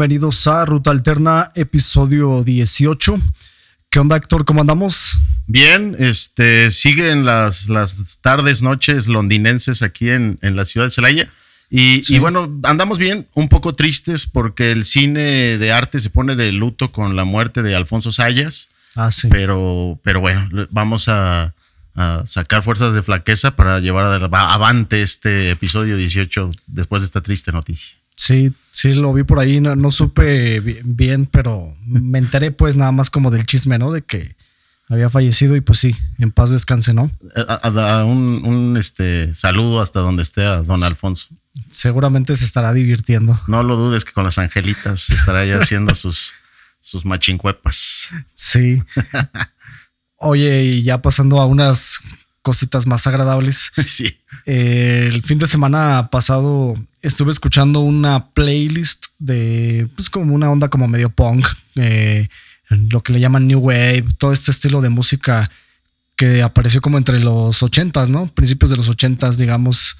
Bienvenidos a Ruta Alterna, episodio 18. ¿Qué onda, Héctor? ¿Cómo andamos? Bien, este, siguen las, las tardes, noches londinenses aquí en, en la ciudad de Celaya. Y, Sí. y bueno, andamos bien, un poco tristes porque el cine de arte se pone de luto con la muerte de Alfonso Sayas, Ah, sí. pero, pero bueno, vamos a, a sacar fuerzas de flaqueza para llevar avante este episodio 18 después de esta triste noticia. Sí, sí, lo vi por ahí. No, no supe bi- bien, pero me enteré pues nada más como del chisme, ¿no? De que había fallecido y pues sí, en paz descanse, ¿no? A- a- a un, un, este, saludo hasta donde esté a don Alfonso. Seguramente se estará divirtiendo. No lo dudes que con las angelitas estará ya haciendo sus, sus machincuepas. Sí. Oye, y ya pasando a unas cositas más agradables. Sí. Eh, el fin de semana pasado estuve escuchando una playlist de, pues como una onda como medio punk, eh, lo que le llaman New Wave, todo este estilo de música que apareció como entre los ochentas, ¿no? Principios de los ochentas, digamos,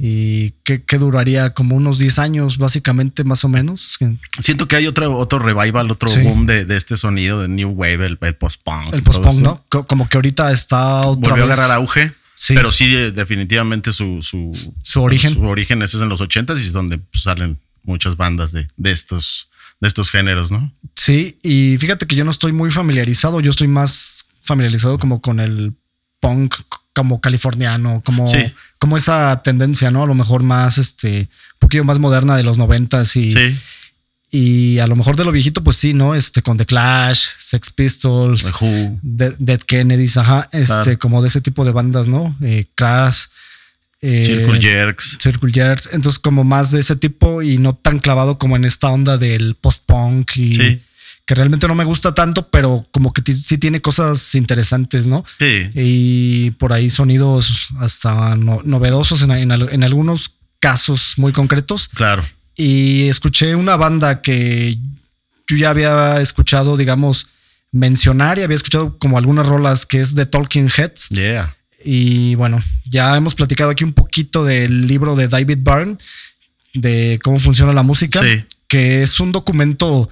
y que, que duraría como unos 10 años, básicamente, más o menos. Siento que hay otro, otro revival, otro Sí. boom de, de este sonido de New Wave, el, post-punk. El post-punk. ¿no? Co- Como que ahorita está otra Volvió a vez. agarrar auge. Sí. Pero sí, eh, definitivamente su, su, Su origen. Su origen es en los ochentas y es donde salen muchas bandas de, de estos, de estos géneros, ¿no? Sí, y fíjate que yo no estoy muy familiarizado, yo estoy más familiarizado como con el punk como californiano, como, Sí. como esa tendencia, ¿no? A lo mejor más, este, un poquito más moderna de los noventas y, Sí. y a lo mejor de lo viejito, pues sí, ¿no? Este, con The Clash, Sex Pistols, The Who. De- Dead Kennedys, ajá, este, Claro. como de ese tipo de bandas, ¿no? Eh, Crash. eh, Circle Jerks. Circle Jerks, entonces como más de ese tipo y no tan clavado como en esta onda del post-punk y Sí. Que realmente no me gusta tanto, pero como que sí tiene cosas interesantes, ¿no? Sí. Y por ahí sonidos hasta no- novedosos en, en al- en algunos casos muy concretos. Claro. Y escuché una banda que yo ya había escuchado, digamos, mencionar y había escuchado como algunas rolas que es de Talking Heads. Yeah. Y bueno, ya hemos platicado aquí un poquito del libro de David Byrne, de cómo funciona la música, Sí. que es un documento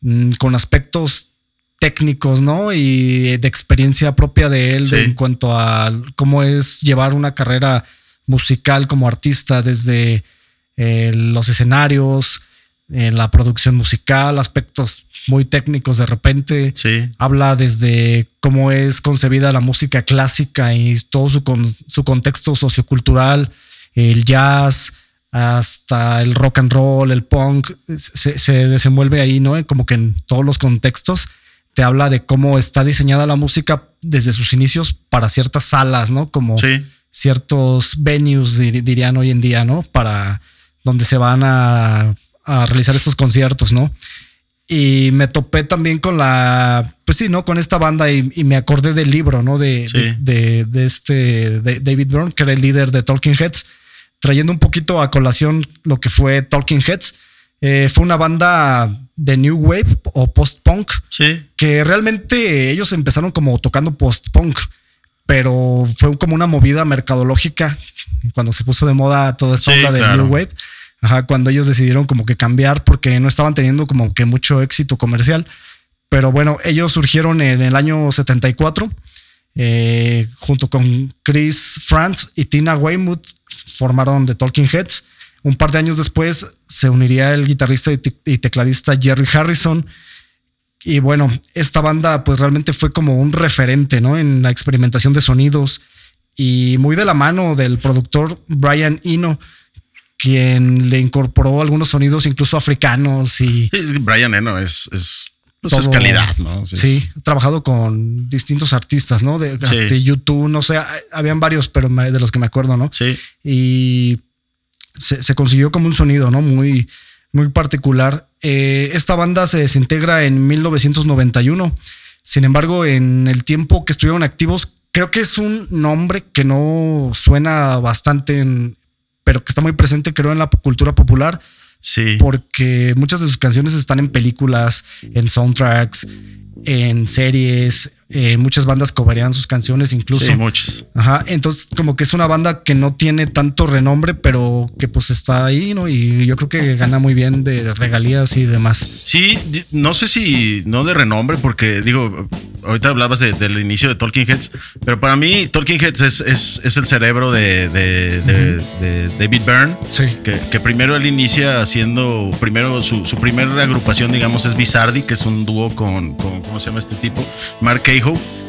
mm, con aspectos técnicos, ¿no? Y de experiencia propia de él de- en cuanto a cómo es llevar una carrera musical como artista desde eh, los escenarios, en la producción musical, aspectos muy técnicos de repente Sí. habla desde cómo es concebida la música clásica y todo su, con- su contexto sociocultural, el jazz, hasta el rock and roll, el punk, se, se desenvuelve ahí, ¿no? Como que en todos los contextos te habla de cómo está diseñada la música desde sus inicios para ciertas salas, ¿no? Como Sí. ciertos venues, dir- dirían hoy en día, ¿no? Para donde se van a, a realizar estos conciertos, ¿no? Y me topé también con la, pues sí, ¿no? Con esta banda y, y me acordé del libro, ¿no? De, Sí. de, de- de este de David Byrne, que era el líder de Talking Heads, trayendo un poquito a colación lo que fue Talking Heads. Eh, fue una banda de New Wave o post-punk Sí. que realmente ellos empezaron como tocando post-punk, pero fue como una movida mercadológica cuando se puso de moda toda esta Sí, onda claro. New Wave. Ajá, cuando ellos decidieron como que cambiar porque no estaban teniendo como que mucho éxito comercial. Pero bueno, ellos surgieron en el año 74 eh, junto con Chris Franz y Tina Weymouth formaron The Talking Heads. Un par de años después se uniría el guitarrista y te- y tecladista Jerry Harrison. Y bueno, esta banda pues realmente fue como un referente, ¿no? En la experimentación de sonidos y muy de la mano del productor Brian Eno, quien le incorporó algunos sonidos incluso africanos y Brian Eno es, pues, es calidad, ¿no? Sí. Sí, he trabajado con distintos artistas, ¿no? De hasta YouTube, no sé, habían varios, pero de los que me acuerdo, ¿no? Sí. y se, se consiguió como un sonido, ¿no? Muy, muy particular. Eh, esta banda se desintegra en 1991. Sin embargo, en el tiempo que estuvieron activos, creo que es un nombre que no suena bastante, en- pero que está muy presente, creo, en la cultura popular, Sí. porque muchas de sus canciones están en películas, en soundtracks, en series, Eh, muchas bandas cobrarían sus canciones incluso. Sí, muchas. Ajá, entonces como que es una banda que no tiene tanto renombre, pero que pues está ahí, ¿no? Y yo creo que gana muy bien de regalías y demás. Sí, no sé si no de renombre, porque digo, ahorita hablabas del inicio de Talking Heads, pero para mí Talking Heads es, es, el cerebro de, de, David Byrne, sí. que, primero él inicia haciendo, primero su, su primera agrupación, digamos, es Bizardi, que es un dúo con, con ¿cómo se llama este tipo? Mark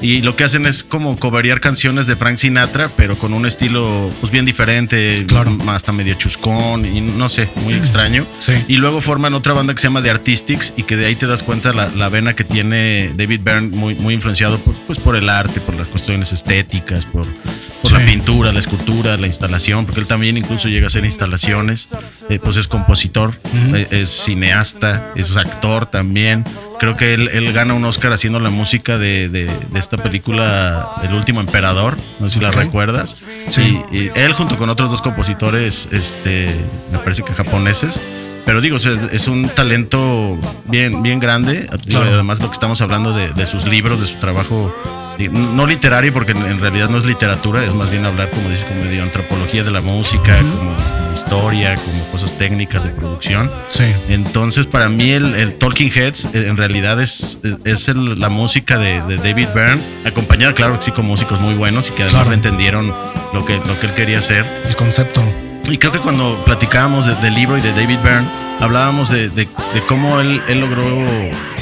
y lo que hacen es como coveriar canciones de Frank Sinatra, pero con un estilo pues bien diferente, claro. hasta medio chuscón y no sé, muy extraño. Sí. Y luego forman otra banda que se llama The Artistics y que de ahí te das cuenta la, la vena que tiene David Byrne, muy, muy influenciado por, pues, por el arte, por las cuestiones estéticas, por, por la pintura, la escultura, la instalación, porque él también incluso llega a hacer instalaciones, eh, pues es compositor, eh, es cineasta, es actor también. Creo que él, él, gana un Oscar haciendo la música de, de, esta película El último emperador, no sé si la recuerdas. Sí. Y, él junto con otros dos compositores, este, me parece que japoneses, pero digo, es un talento bien, bien grande. Además, lo que estamos hablando de, de, sus libros, de su trabajo, no literario, porque en realidad no es literatura, es más bien hablar, como dices, como de antropología de la música, como historia, como cosas técnicas de producción. Sí. Entonces, para mí, el, Talking Heads eh, en realidad es, es la música de, David Byrne, acompañada, claro, sí, con músicos muy buenos y que además entendieron lo que, lo que él quería hacer. El concepto. Y creo que cuando platicábamos del libro y de David Byrne, hablábamos de, de, cómo él, él logró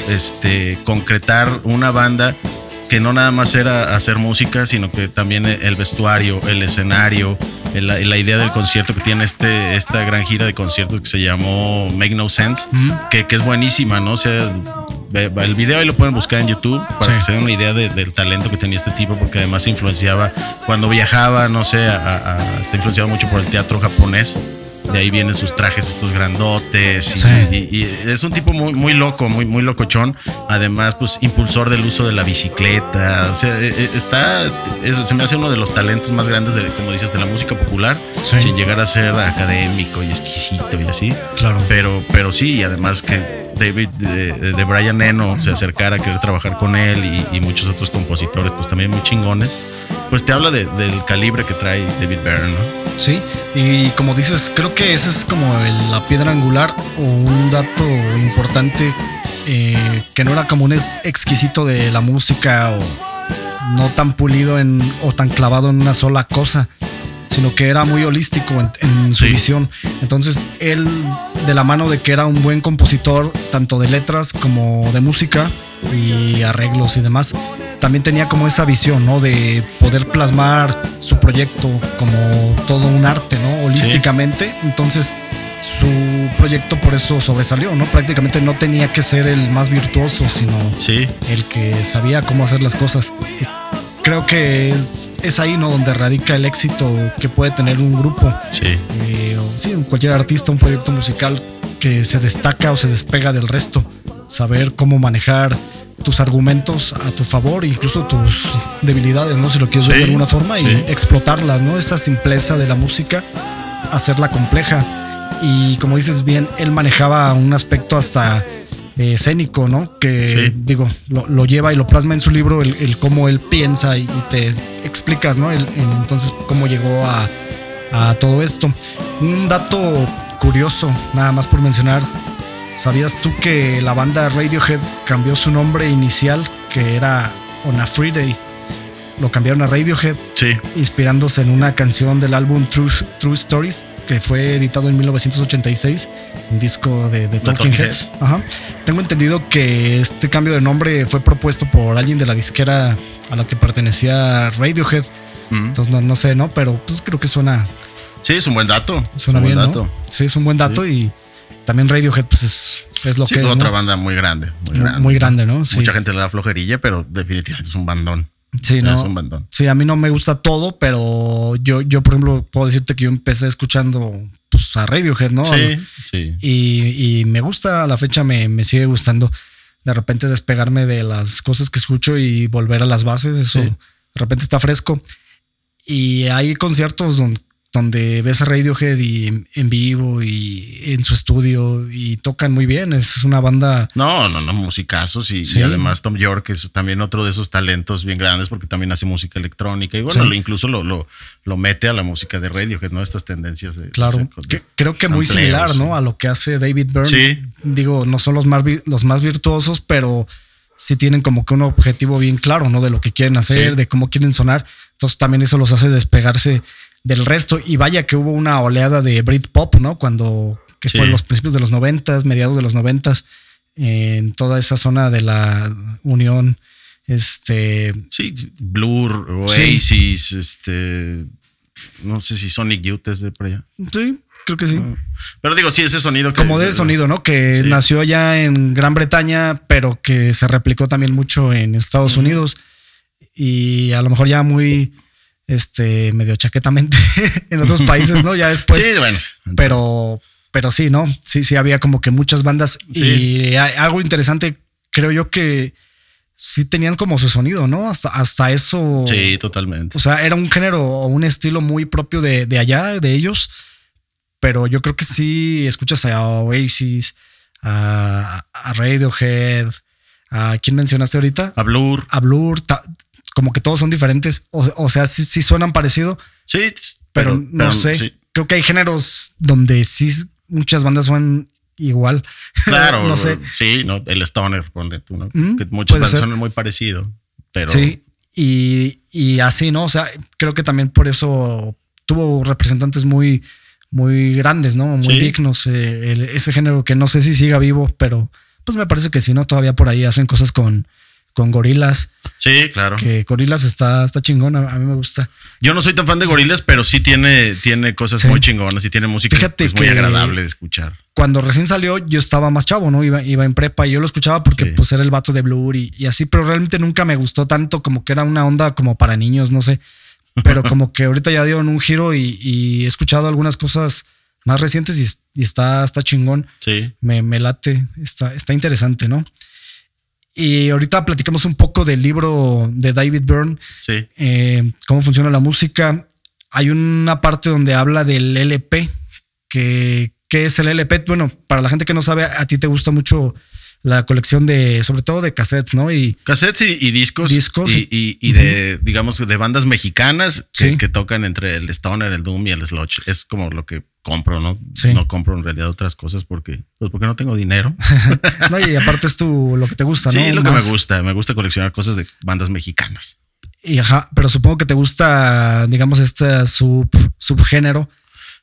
este, concretar una banda que no nada más era hacer música, sino que también el vestuario, el escenario, la, idea del concierto que tiene este, esta gran gira de conciertos que se llamó Make No Sense, que, que, es buenísima, ¿no? O sea, el video ahí lo pueden buscar en YouTube para que se den una idea del talento que tenía este tipo, porque además influenciaba cuando viajaba, no sé, está influenciado mucho por el teatro japonés. De ahí vienen sus trajes estos grandotes y, es un tipo muy muy loco muy muy locochón. Además pues impulsor del uso de la bicicleta. O sea e, e, está se me hace uno de los talentos más grandes de como dices de la música popular sin llegar a ser académico y exquisito y así. Claro. Pero pero sí y además que David de, Brian Eno se acercara a querer trabajar con él y, muchos otros compositores pues también muy chingones pues te habla del calibre que trae David Byrne ¿no? Sí, y como dices, creo que esa es como la piedra angular o un dato importante eh, que no era como un exquisito de la música o no tan pulido en, o tan clavado en una sola cosa, sino que era muy holístico en, su visión. Entonces, él, de la mano de que era un buen compositor, tanto de letras como de música y arreglos y demás, también tenía como esa visión, ¿no? De poder plasmar su proyecto como todo un arte, ¿no? Holísticamente. Entonces, su proyecto por eso sobresalió, ¿no? Prácticamente no tenía que ser el más virtuoso, sino el que sabía cómo hacer las cosas. Creo que es, es ahí, ¿no? Donde radica el éxito que puede tener un grupo. Sí. Eh, o, sí, cualquier artista, un proyecto musical que se destaca o se despega del resto. Saber cómo manejar tus argumentos a tu favor, incluso tus debilidades, ¿no? Si lo quieres ver de alguna forma y explotarlas, ¿no? Esa simpleza de la música, hacerla compleja. Y como dices bien, él manejaba un aspecto hasta escénico, ¿no? Que digo, lo, lleva y lo plasma en su libro, el, cómo él piensa y, te explicas, ¿no? entonces, cómo llegó a, a todo esto. Un dato curioso, nada más por mencionar, ¿Sabías tú que la banda Radiohead cambió su nombre inicial, que era On a Free Day? Lo cambiaron a Radiohead, sí. inspirándose en una canción del álbum True, True Stories, que fue editado en 1986, un disco de, Talking, Heads. Tengo entendido que este cambio de nombre fue propuesto por alguien de la disquera a la que pertenecía Radiohead. Mm. Entonces no, no, sé, ¿no? Pero pues creo que suena. Sí, es un buen dato. Suena bien, dato. Sí, es un buen dato y también Radiohead, pues es, es lo que es. otra banda muy grande. Muy grande, ¿no? Mucha gente le da flojerilla, pero definitivamente es un bandón. Sí, ¿no? Es un bandón. Sí, a mí no me gusta todo, pero yo, yo por ejemplo, puedo decirte que yo empecé escuchando pues, a Radiohead, ¿no? Sí, sí. Y, me gusta, a la fecha me, me, sigue gustando de repente despegarme de las cosas que escucho y volver a las bases, eso de repente está fresco. Y hay conciertos donde donde ves a Radiohead y en vivo y en su estudio y tocan muy bien. Es una banda. No, no, no, musicazos y, además Tom York es también otro de esos talentos bien grandes porque también hace música electrónica y bueno, incluso lo, lo, lo, mete a la música de Radiohead, ¿no? Estas tendencias de. Claro, creo que muy similar, ¿no? A lo que hace David Byrne. Sí. Digo, no son los más, los más virtuosos, pero sí tienen como que un objetivo bien claro, ¿no? De lo que quieren hacer, de cómo quieren sonar. Entonces también eso los hace despegarse del resto. Y vaya que hubo una oleada de Britpop, ¿no? Cuando, que fue en los principios de los noventas, mediados de los noventas, en toda esa zona de la Unión. Este. Sí, Blur, Oasis, este. No sé si Sonic Youth es de por allá. Sí, creo que sí. Ah, pero digo, sí, ese sonido Como de sonido, ¿no? Que nació ya en Gran Bretaña, pero que se replicó también mucho en Estados Unidos. Y a lo mejor ya muy este, medio chaquetamente en otros países, ¿no? Ya después. Sí, bueno. Pero, pero sí, ¿no? Sí, sí, había como que muchas bandas. Y algo interesante, creo yo que sí tenían como su sonido, ¿no? Hasta, hasta eso. Sí, totalmente. O sea, era un género o un estilo muy propio de, de, allá, de ellos. Pero yo creo que sí escuchas a Oasis, a, a Radiohead, a quién mencionaste ahorita? A Blur. A Blur como que todos son diferentes. O, sea, sí, sí, suenan parecido. Sí, pero, no sé. Creo que hay géneros donde sí muchas bandas suenan igual. Claro, no sé. Sí, no, el Stoner, ponle tú, ¿no? Mm, que muchas bandas suenan muy parecido. Pero. Sí, y, y, así, ¿no? O sea, creo que también por eso tuvo representantes muy, muy grandes, ¿no? Muy dignos. Eh, ese género que no sé si siga vivo, pero pues me parece que sí, ¿no? Todavía por ahí hacen cosas con con gorilas. Sí, claro. Que gorilas está, está chingón, a, mí me gusta. Yo no soy tan fan de gorilas, pero sí tiene, tiene cosas muy chingonas y tiene música pues, muy agradable de escuchar. Cuando recién salió, yo estaba más chavo, ¿no? Iba, iba en prepa y yo lo escuchaba porque pues era el vato de Blur y, y, así, pero realmente nunca me gustó tanto como que era una onda como para niños, no sé. Pero como que ahorita ya dieron un giro y, he escuchado algunas cosas más recientes y, está, está chingón. Sí. Me, me late, está, está interesante, ¿no? Y ahorita platicamos un poco del libro de David Byrne. Sí. Eh, cómo funciona la música. Hay una parte donde habla del LP. Que, ¿Qué es el LP? Bueno, para la gente que no sabe, a ti te gusta mucho la colección de, sobre todo de cassettes, ¿no? Y cassettes y, discos. Discos. Y, y, de, digamos, de bandas mexicanas que, que, tocan entre el Stoner, el Doom y el Sludge. Es como lo que compro, ¿no? No compro en realidad otras cosas porque, pues porque no tengo dinero. no, y aparte es tu, lo que te gusta, ¿no? Sí, lo que me gusta. Me gusta coleccionar cosas de bandas mexicanas. Y ajá, pero supongo que te gusta, digamos, este sub, subgénero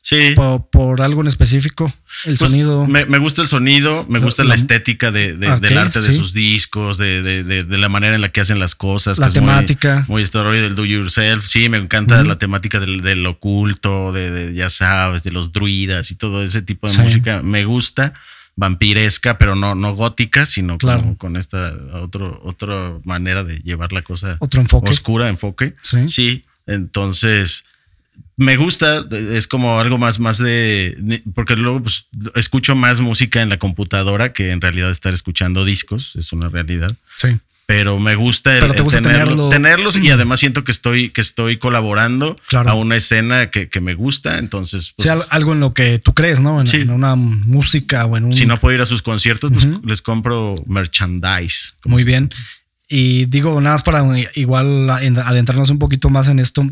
Sí. Por, algo en específico, el pues, sonido. Me, gusta el sonido, me gusta la, estética de, del arte de sus discos, de, la manera en la que hacen las cosas. La temática. muy, muy del do yourself. Sí, me encanta la temática del, oculto, de, ya sabes, de los druidas y todo ese tipo de música. Me gusta vampiresca, pero no, no gótica, sino con esta otro, otra manera de llevar la cosa otro enfoque. oscura, enfoque. Sí. sí. Entonces, me gusta, es como algo más, más de, porque luego pues, escucho más música en la computadora que en realidad estar escuchando discos, es una realidad. Sí. Pero me gusta, el, tenerlos y además siento que estoy, que estoy colaborando a una escena que, me gusta. Entonces, pues, algo en lo que tú crees, ¿no? En, una música o en un. Si no puedo ir a sus conciertos, pues les compro merchandise. Muy bien. Y digo, nada más para igual adentrarnos un poquito más en esto,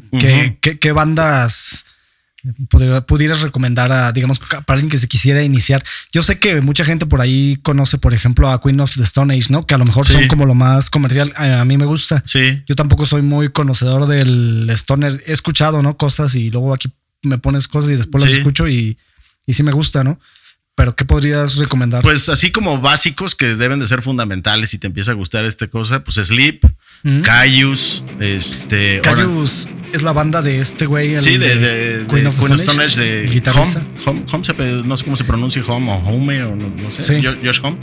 ¿qué, bandas pudieras recomendar a, digamos, para alguien que se quisiera iniciar? Yo sé que mucha gente por ahí conoce, por ejemplo, a Queen of the Stone Age, ¿no? Que a lo mejor son como lo más comercial. A, mí me gusta. Sí. Yo tampoco soy muy conocedor del Stoner. He escuchado, ¿no? Cosas y luego aquí me pones cosas y después las escucho y, y sí me gusta, ¿no? Pero ¿qué podrías recomendar? Pues así como básicos que deben de ser fundamentales si te empieza a gustar esta cosa, pues Sleep, mm. Cayus, este... Cayus es la banda de este güey. Sí, de, de, Queen of, Stone Age, de guitarrista. Home, home, no sé cómo se pronuncia Home o Home o no, sé. Josh Home.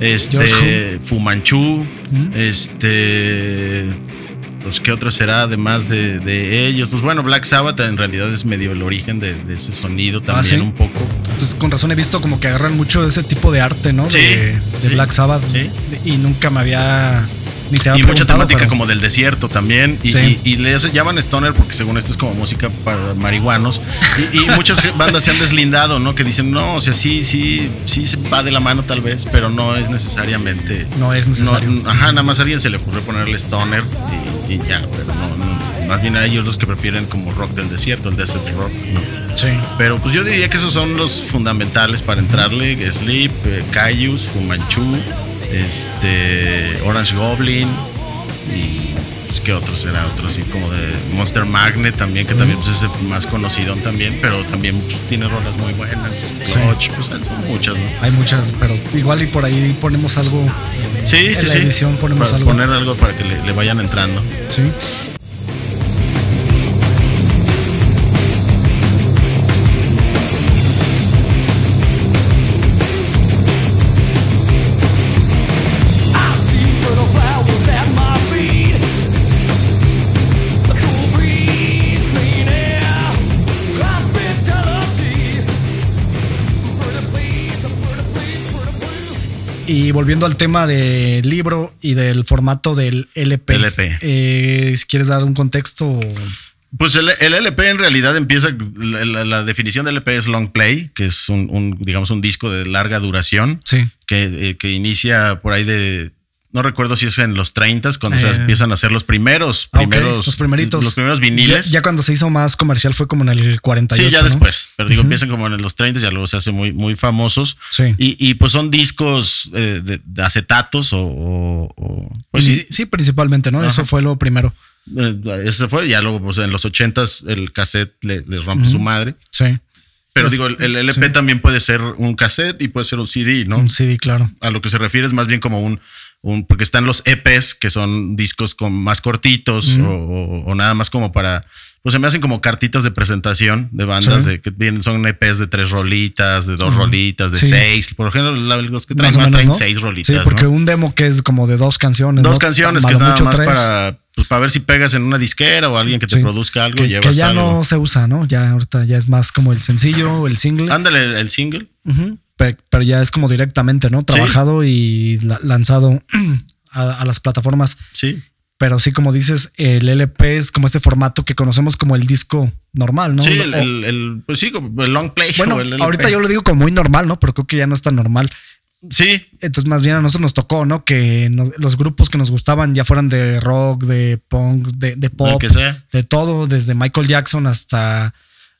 Este, Fumanchu, mm. este pues, ¿qué otro será además de, ellos? Pues bueno, Black Sabbath en realidad es medio el origen de, ese sonido ah, también un poco. Entonces, con razón he visto como que agarran mucho de ese tipo de arte, ¿no? Sí, de, Black Sabbath. Sí. Y nunca me había Ni te y mucha temática pero- como del desierto también. Y, Sí. y- y le llaman stoner porque según esto es como música para marihuanos. Y, y muchas bandas se han deslindado, ¿no? Que dicen, no, o sea, sí, sí, sí se va de la mano tal vez, pero no es necesariamente. No es necesario. no, ajá, nada más a alguien se le ocurrió ponerle stoner y, ya, pero no, no, Más bien a ellos los que prefieren como rock del desierto, el desert rock, ¿no? Sí. Pero pues yo diría que esos son los fundamentales para entrarle. Sleep, eh, Caius, Fumanchu, este, Orange Goblin y pues, ¿qué otro será? Otro así como de Monster Magnet también, que también pues, es el más conocido también, pero también pues, tiene rolas muy buenas. Sí. Pues, son muchas, ¿no? Hay muchas, pero igual y por ahí ponemos algo. Sí, en sí, la sí. edición ponemos Para algo. Poner algo para que le, le vayan entrando. Sí. Y volviendo al tema del libro y del formato del LP. LP. eh, quieres dar un contexto. Pues el, el LP en realidad empieza, la, la- la definición del LP es long play, que es un, un, digamos, un disco de larga duración, Sí. que, eh, que inicia por ahí de, no recuerdo si es en los 30 cuando se Eh. empiezan a hacer los primeros, Ah, primeros, los primeritos. los primeros viniles. Ya, ya cuando se hizo más comercial fue como en el 48. Sí, ya ¿no? después, pero digo, empiezan como en los 30, ya luego se hacen muy, muy famosos. Sí. Y, y, pues son discos eh, de, de acetatos o, o- o- pues sí, sí, sí, principalmente, ¿no? Eso fue lo primero. eh, ese fue, ya luego pues en los 80s el cassette le, le rompe su madre. Sí. Pero digo, el, el LP sí. también puede ser un cassette y puede ser un CD, ¿no? Un CD, claro. A lo que se refiere es más bien como un, un porque están los EPs, que son discos con más cortitos o, o- o nada más como para, pues se me hacen como cartitas de presentación de bandas Sí. de que vienen, son EPs de tres rolitas, de dos rolitas, de Sí. seis. Por ejemplo, los que traen Más más, menos, traen ¿no? seis rolitas. Sí, porque ¿no? un demo que es como de dos canciones. Dos ¿no? canciones que es nada mucho más tres. para, pues, para ver si pegas en una disquera o alguien que te Sí. produzca algo, que, llevas que ya algo. no se usa, ¿no? Ya ahorita ya es más como el sencillo o el single. Ándale, el single. Pe- pero, ya es como directamente, ¿no? Trabajado y la- lanzado a, a las plataformas. Sí. Pero sí, como dices, el LP es como este formato que conocemos como el disco normal, ¿no? Sí, el, el- el- pues sí, el long play. bueno, el LP. ahorita yo lo digo como muy normal, ¿no? Pero creo que ya no es tan normal. Sí, Entonces, más bien a nosotros nos tocó, ¿no? Que no- los grupos que nos gustaban ya fueran de rock, de punk, de, de pop, que sea. de todo, desde Michael Jackson hasta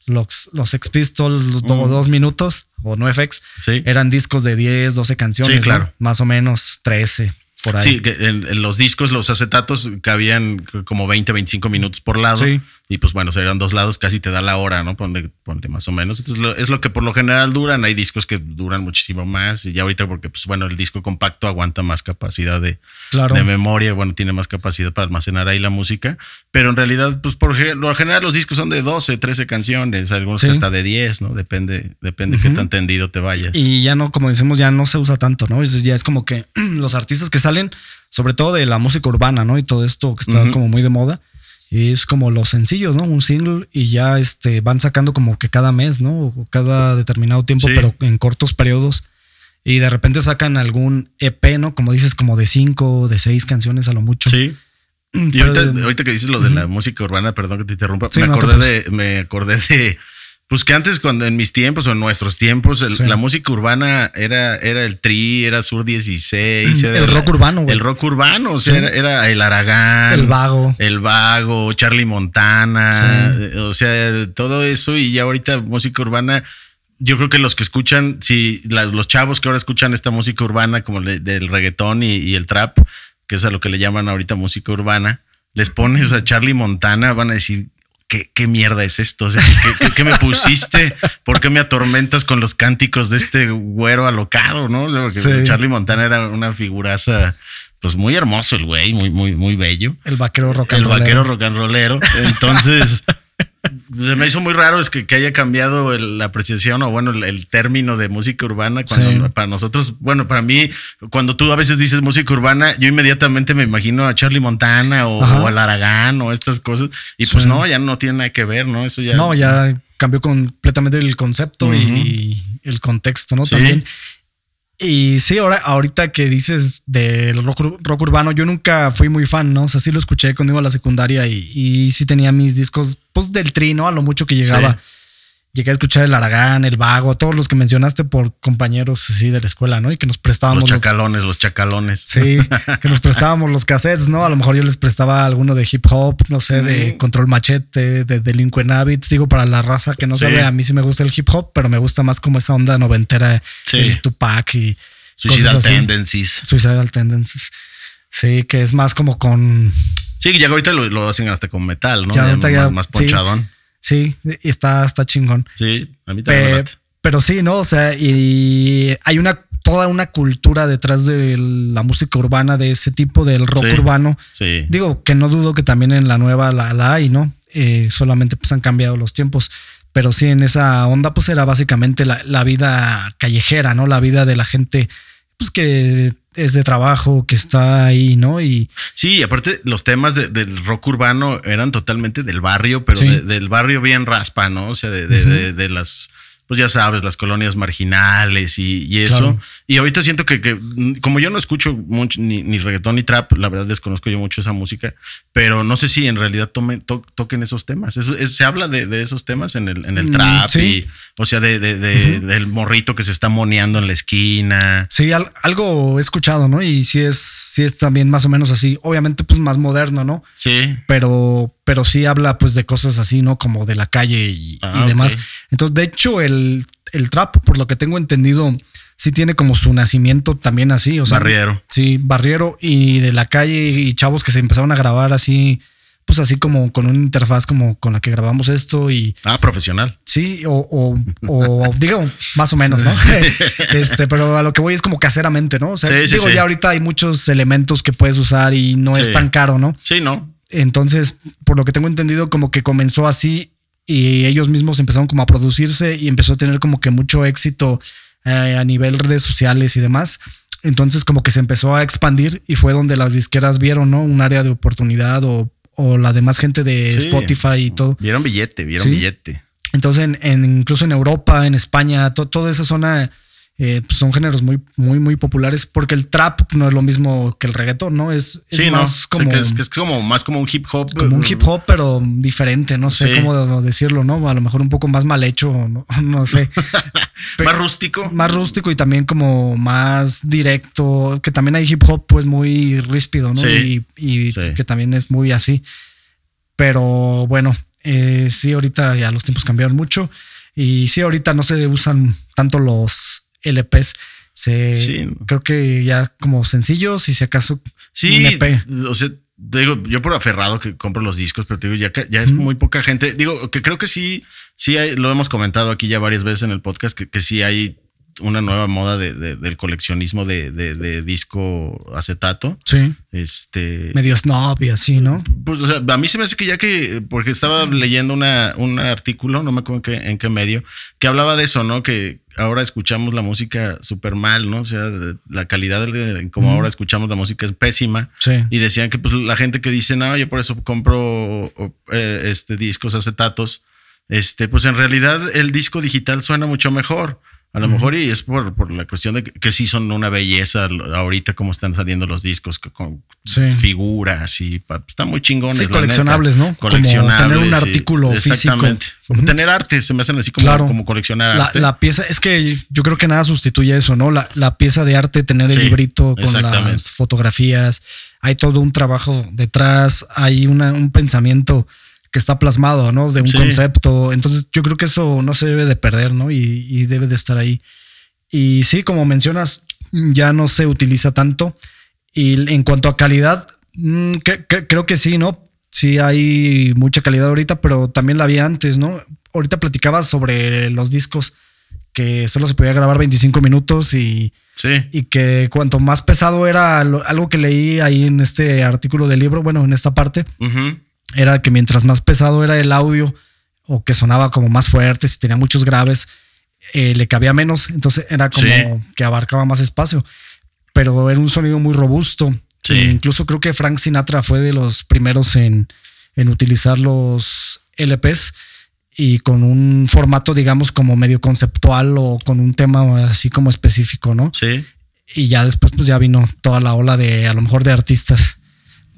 los, los Sex Pistols, los do- dos minutos o no FX, Sí. eran discos de 10, 12 canciones, Sí, claro. ¿no? Más o menos 13, por ahí. Sí, que en, en los discos, los acetatos cabían como 20, 25 minutos por lado. Sí. Y pues bueno, serían dos lados, casi te da la hora, ¿no? Ponle, ponle más o menos. Entonces lo- es lo que por lo general duran. Hay discos que duran muchísimo más. Y ya ahorita porque pues bueno, el disco compacto aguanta más capacidad de, Claro. de memoria, bueno, tiene más capacidad para almacenar ahí la música. Pero en realidad, pues por lo general los discos son de 12, 13 canciones, algunos Sí. hasta de 10, ¿no? Depende, depende qué tan tendido te vayas. Y ya no, como decimos, ya no se usa tanto, ¿no? Es, ya es como que los artistas que salen, sobre todo de la música urbana, ¿no? Y todo esto que está como muy de moda, es como los sencillos, ¿no? Un single y ya este, van sacando como que cada mes, ¿no? O cada determinado tiempo, Sí. pero en cortos periodos. Y de repente sacan algún EP, ¿no? Como dices, como de cinco, de seis canciones a lo mucho. Sí. Y Pero- ahorita, ahorita que dices lo de la música urbana, perdón que te interrumpa, Sí, me, no te acordé de, me acordé de, pues que antes cuando en mis tiempos o en nuestros tiempos, el- Sí. la música urbana era, era el Tri, era Sur 16, era El la- rock urbano, güey. El rock urbano, o sea, Sí. era, era el Aragán. El Vago. El Vago, Charlie Montana, o sea, todo eso y ya ahorita música urbana. Yo creo que los que escuchan, si las- los chavos que ahora escuchan esta música urbana como le- del reggaetón y, y el trap, que es a lo que le llaman ahorita música urbana, les pones a Charlie Montana, van a decir, ¿qué, qué mierda es esto? O sea, ¿qué, qué- qué me pusiste? ¿Por qué me atormentas con los cánticos de este güero alocado? ¿no? Porque Sí. Charlie Montana era una figuraza, pues muy hermoso el güey, muy, muy, muy bello. El vaquero rock and El rollero. vaquero rock and rollero. Entonces, me hizo muy raro es que, que haya cambiado el- la apreciación o bueno, el, el término de música urbana cuando Sí. para nosotros, bueno, para mí, cuando tú a veces dices música urbana, yo inmediatamente me imagino a Charlie Montana o, o al Aragán o estas cosas. Y pues Sí. no, ya no tiene nada que ver, ¿no? Eso ya. No, ya cambió completamente el concepto y el contexto, ¿no? Sí. También. Y sí, ahora, ahorita que dices del rock, rock urbano, yo nunca fui muy fan, ¿no? O sea, sí lo escuché cuando iba a la secundaria y, y sí tenía mis discos, pues del tri, ¿no? A lo mucho que llegaba. Sí. Llegué a escuchar el Aragán, el Vago, todos los que mencionaste por compañeros así de la escuela, ¿no? Y que nos prestábamos Los chacalones, los chacalones. Sí, que nos prestábamos los cassettes, ¿no? A lo mejor yo les prestaba alguno de hip hop, no sé, de. Control Machete, de Delinquent Habits. Digo, para la raza que no Sí. sabe, a mí sí me gusta el hip hop, pero me gusta más como esa onda noventera, Sí. el Tupac y Suicidal cosas así. Tendencies. Suicidal Tendencies. Sí, que es más como con. Sí, ya ahorita lo, lo hacen hasta con metal, ¿no? Ya Ya más, ya- más ponchadón. Sí, y está, está chingón. Sí, a mí también. Pe- pero sí, ¿no? O sea, y hay una toda una cultura detrás de la música urbana, de ese tipo del rock Sí. urbano. Sí. Digo que no dudo que también en la nueva la, la hay, ¿no? Eh, solamente pues han cambiado los tiempos. Pero sí, en esa onda pues era básicamente la, la vida callejera, ¿no? La vida de la gente pues que es de trabajo, que está ahí, ¿no? Y Sí, aparte los temas de- del rock urbano eran totalmente del barrio, pero Sí. de- del barrio bien raspa, ¿no? O sea, de, de- las, pues ya sabes, las colonias marginales y, y eso. Claro. Y ahorita siento que, que, mm, como yo no escucho mucho ni, ni reggaetón ni trap, la verdad desconozco yo mucho esa música, pero no sé si en realidad tomen, to- toquen esos temas. Es- se habla de, de esos temas en el, en el Mm, trap sí. y, o sea, de, de- de- del morrito que se está moneando en la esquina. sí, al- algo he escuchado, ¿no? Y sí es, sí es también más o menos así. Obviamente pues más moderno, ¿no? Sí. pero, pero sí habla pues de cosas así, ¿no? Como de la calle y, Ah, y demás. Entonces, de hecho, el, el trap, por lo que tengo entendido, sí tiene como su nacimiento también así, o sea. Barriero. Sí, barriero y de la calle y chavos que se empezaron a grabar así, pues así como con una interfaz como con la que grabamos esto y Ah, profesional. sí, o, o, o digo, más o menos, ¿no? este, pero a lo que voy es como caseramente, ¿no? O sea, Sí, digo, sí. ya ahorita hay muchos elementos que puedes usar y no es tan caro, ¿no? Sí, ¿no? Entonces, por lo que tengo entendido, como que comenzó así y ellos mismos empezaron como a producirse y empezó a tener como que mucho éxito eh, a nivel redes sociales y demás. Entonces, como que se empezó a expandir y fue donde las disqueras vieron, ¿no? Un área de oportunidad o, o la demás gente de Sí. Spotify y todo. Vieron billete, vieron Sí. billete. Entonces, en, en- incluso en Europa, en España, to- toda esa zona eh, pues son géneros muy, muy, muy populares porque el trap no es lo mismo que el reggaetón, ¿no? Es, es sí, más ¿no? como O sea, que es, que es como más como un hip hop. como un hip hop, pero diferente, no sé Sí. cómo decirlo, ¿no? A lo mejor un poco más mal hecho, no, no sé. Más rústico. más rústico y también como más directo, que también hay hip hop pues muy ríspido, ¿no? Sí. Y, que también es muy así. Pero bueno, eh, sí, ahorita ya los tiempos cambiaron mucho y sí, ahorita no se usan tanto los LPs. Se, Sí. Creo que ya como sencillos y si acaso Sí, un EP. o sea, digo, yo por aferrado que compro los discos, pero te digo, ya, ya es muy poca gente. Digo, que creo que sí, sí hay, lo hemos comentado aquí ya varias veces en el podcast, que, que sí hay una nueva moda de, de- del coleccionismo de, de- disco acetato. Sí. Este. Medio snob y así, ¿no? Pues, o sea, a mí se me hace que ya que, porque estaba leyendo una, un artículo, no me acuerdo en qué, en qué medio, que hablaba de eso, ¿no? Que ahora escuchamos la música súper mal, ¿no? O sea, la calidad de como ahora escuchamos la música es pésima. Sí. Y decían que pues la gente que dice, no, yo por eso compro eh, este, discos acetatos, este, pues en realidad el disco digital suena mucho mejor. A lo mejor y es por, por la cuestión de que, que sí son una belleza ahorita como están saliendo los discos con Sí. figuras y pa- están muy chingones. Sí, coleccionables, neta. ¿no? Como Coleccionables. tener un sí. artículo físico. Exactamente. Como Ujú. tener arte, se me hacen así como, Claro. como coleccionar La, arte. la pieza, es que yo creo que nada sustituye eso, ¿no? La, la pieza de arte, tener el librito con las fotografías, hay todo un trabajo detrás, hay una- un pensamiento que está plasmado, ¿no? De un Sí. concepto. Entonces yo creo que eso no se debe de perder, ¿no? Y, y debe de estar ahí. Y sí, como mencionas, ya no se utiliza tanto. Y en cuanto a calidad, mm, cre- cre- creo que sí, ¿no? Sí hay mucha calidad ahorita, pero también la había antes, ¿no? Ahorita platicabas sobre los discos que solo se podía grabar 25 minutos y, sí. y que cuanto más pesado era algo que leí ahí en este artículo del libro, bueno, en esta parte, Ujú. Era que mientras más pesado era el audio o que sonaba como más fuerte, si tenía muchos graves, eh, le cabía menos. Entonces era como Sí. que abarcaba más espacio. Pero era un sonido muy robusto. Sí. E incluso creo que Frank Sinatra fue de los primeros en, en utilizar los LPs. y con un formato, digamos, como medio conceptual o con un tema así como específico, ¿no? Sí. Y ya después, pues ya vino toda la ola de, a lo mejor, de artistas.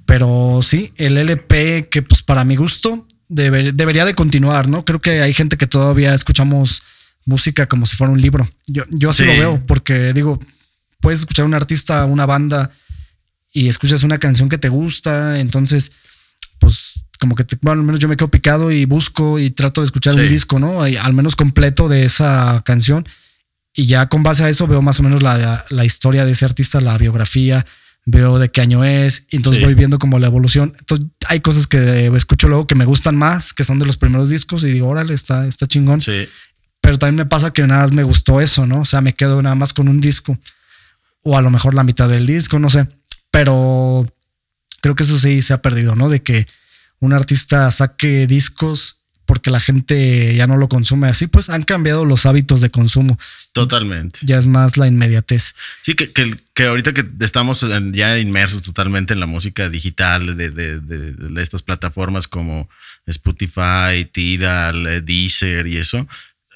Pero sí, el LP, que pues para mi gusto deber- debería de continuar, ¿no? Creo que hay gente que todavía escuchamos música como si fuera un libro. Yo, yo así Sí. lo veo, porque digo, puedes escuchar un artista, una banda y escuchas una canción que te gusta, entonces, pues como que, te- bueno, al menos yo me quedo picado y busco y trato de escuchar Sí. un disco, ¿no? Y al menos completo de esa canción. Y ya con base a eso veo más o menos la, la historia de ese artista, la biografía, veo de qué año es, y entonces Sí. voy viendo como la evolución. Entonces hay cosas que escucho luego que me gustan más, que son de los primeros discos, y digo, órale, está, está chingón. Sí. Pero también me pasa que nada más me gustó eso, ¿no? O sea, me quedo nada más con un disco. O a lo mejor la mitad del disco, no sé. Pero creo que eso sí se ha perdido, ¿no? De que un artista saque discos porque la gente ya no lo consume así, pues han cambiado los hábitos de consumo. Totalmente. Ya es más la inmediatez. Sí, que, que, que ahorita que estamos ya inmersos totalmente en la música digital de, de, de- de estas plataformas como Spotify, Tidal, eh, Deezer y eso,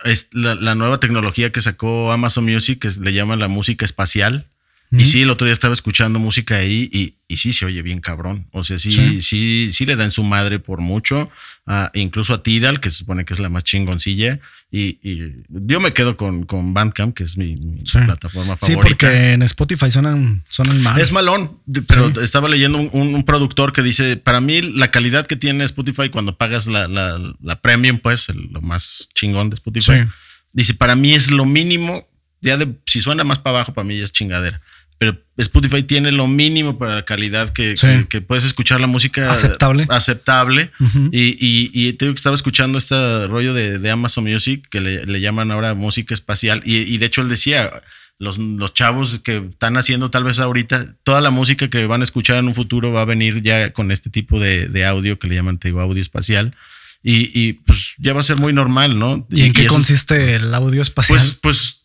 es la, la nueva tecnología que sacó Amazon Music, que le llaman la música espacial. Y sí, el otro día estaba escuchando música ahí y, y sí se oye bien cabrón. O sea, sí, sí, Sí. sí, le dan su madre por mucho. Ah, incluso a Tidal, que se supone que es la más chingoncilla. Y, y yo me quedo con, con Bandcamp, que es mi, mi Sí. plataforma Sí, favorita. porque en Spotify suenan, suenan mal. Es malón, pero Sí. estaba leyendo un, un- productor que dice, para mí la calidad que tiene Spotify cuando pagas la, la, la premium, pues el- lo más chingón de Spotify, Sí. dice, para mí es lo mínimo, ya de, si suena más para abajo, para mí ya es chingadera. Pero Spotify tiene lo mínimo para la calidad que, Sí. que- que puedes escuchar la música Aceptable. aceptable. Y, y, y te digo que estaba escuchando este rollo de, de Amazon Music, que le, le llaman ahora música espacial. Y, y de hecho él decía, los, los chavos que están haciendo tal vez ahorita, toda la música que van a escuchar en un futuro va a venir ya con este tipo de, de audio que le llaman, te digo, audio espacial. Y, y, pues ya va a ser muy normal, ¿no? ¿Y en qué eso- consiste el audio espacial? Pues, pues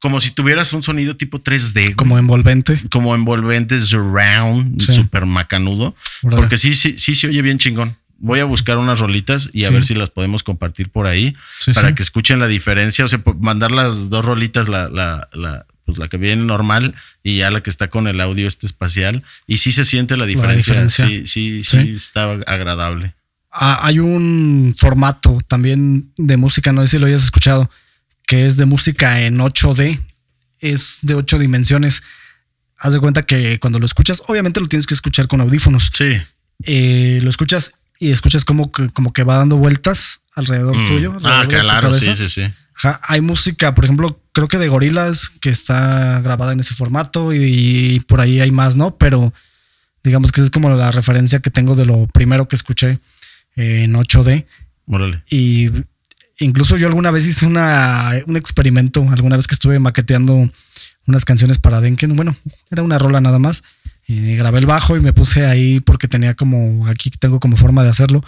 como si tuvieras un sonido tipo 3D. güey como envolvente. como envolvente surround, Sí. súper macanudo. Porque sí, sí, sí se oye bien chingón. Voy a buscar unas rolitas y a ver si las podemos compartir por ahí Sí, para que escuchen la diferencia. O sea, mandar las dos rolitas, la, la, la, pues la que viene normal y ya la que está con el audio este espacial. Y sí se siente la diferencia. sí, sí, Sí. está agradable. Ah, hay un formato también de música, no sé si lo hayas escuchado, que es de música en 8D. Es de ocho dimensiones. Haz de cuenta que cuando lo escuchas, obviamente lo tienes que escuchar con audífonos. Sí. Eh, lo escuchas y escuchas como que, como que va dando vueltas alrededor Mm. tuyo. Ah, alrededor claro, sí, sí, sí. Ajá, hay música, por ejemplo, creo que de gorilas que está grabada en ese formato y, por ahí hay más, ¿no? Pero digamos que esa es como la referencia que tengo de lo primero que escuché en 8D. Órale. Y incluso yo alguna vez hice una, un experimento, alguna vez que estuve maqueteando unas canciones para Denken. Bueno, era una rola nada más. Y grabé el bajo y me puse ahí porque tenía como, aquí tengo como forma de hacerlo.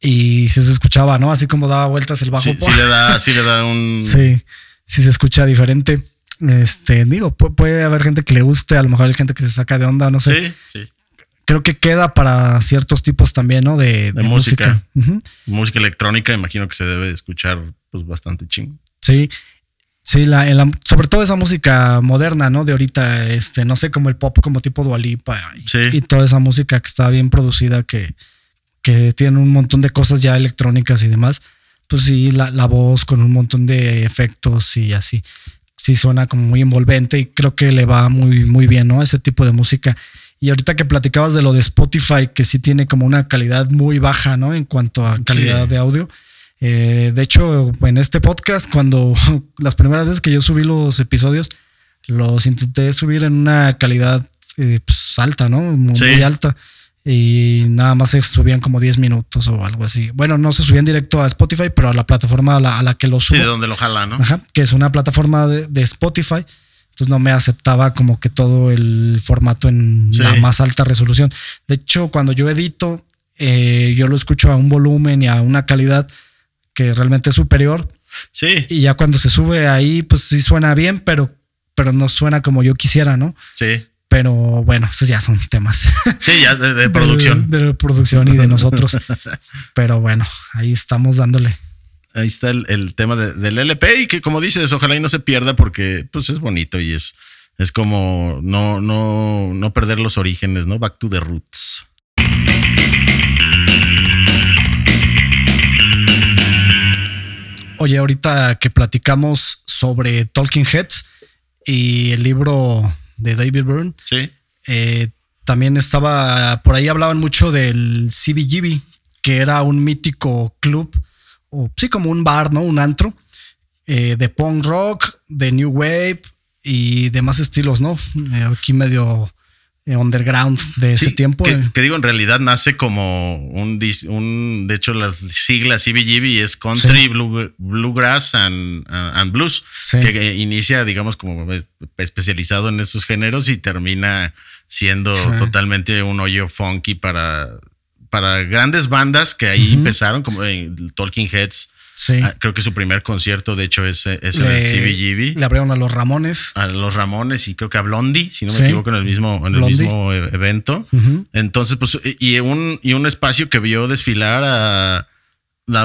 Y si se escuchaba, ¿no? Así como daba vueltas el bajo. Sí, sí le da, sí le da un. Sí, sí se escucha diferente. Este, digo, pu- puede haber gente que le guste, a lo mejor hay gente que se saca de onda, no sé. Sí, sí. Creo que queda para ciertos tipos también, ¿no? De, de música. música. Electrónica, imagino que se debe escuchar pues bastante chingo. Sí. Sí, la, la- sobre todo esa música moderna, ¿no? De ahorita, este, no sé, como el pop, como tipo Dualipa y, Sí. y toda esa música que está bien producida, que, que tiene un montón de cosas ya electrónicas y demás. Pues sí, la, la voz con un montón de efectos y así. Sí, suena como muy envolvente y creo que le va muy, muy bien, ¿no? Ese tipo de música. Y ahorita que platicabas de lo de Spotify, que sí tiene como una calidad muy baja, ¿no? En cuanto a calidad Sí. de audio. Eh, de hecho, en este podcast, cuando las primeras veces que yo subí los episodios, los intenté subir en una calidad eh, pues, alta, ¿no? Muy, Sí. muy alta. Y nada más se subían como 10 minutos o algo así. Bueno, no se subían directo a Spotify, pero a la plataforma a la, a la que lo Sí, subo. de donde lo jala, ¿no? Ajá, que es una plataforma de, de Spotify. Entonces no me aceptaba como que todo el formato en Sí. la más alta resolución. De hecho, cuando yo edito, eh, yo lo escucho a un volumen y a una calidad que realmente es superior. Sí, Y ya cuando se sube ahí, pues sí suena bien, pero, pero no suena como yo quisiera, ¿no? sí. Pero bueno, esos ya son temas Sí, ya de, de producción. De, de producción y de nosotros. pero bueno, ahí estamos dándole. Ahí está el, el tema de- del LP y que como dices, ojalá y no se pierda porque pues es bonito y es, es como no, no, no perder los orígenes, ¿no? Back to the roots. Oye, ahorita que platicamos sobre Talking Heads y el libro de David Byrne, Sí. eh, también estaba, por ahí hablaban mucho del CBGB, que era un mítico club, o sí, como un bar, ¿no? Un antro, eh, de punk rock, de new wave y demás estilos, ¿no? Eh, aquí medio eh, underground de ese Sí, tiempo. Que, que digo, en realidad nace como un, de hecho, las siglas CBGB es Country, Sí. Blue- Bluegrass and, uh, and Blues, Sí. que, inicia, digamos, como especializado en esos géneros y termina siendo totalmente un hoyo funky para, para grandes bandas que ahí empezaron, como en Talking Heads. Sí. Ah, creo que su primer concierto, de hecho, es, es en el le, CBGB le abrieron a los Ramones. a los Ramones y creo que a Blondie, si no me Sí. equivoco, en el mismo, en el Blondie. mismo e- evento. Entonces, pues, y un, y un espacio que vio desfilar a la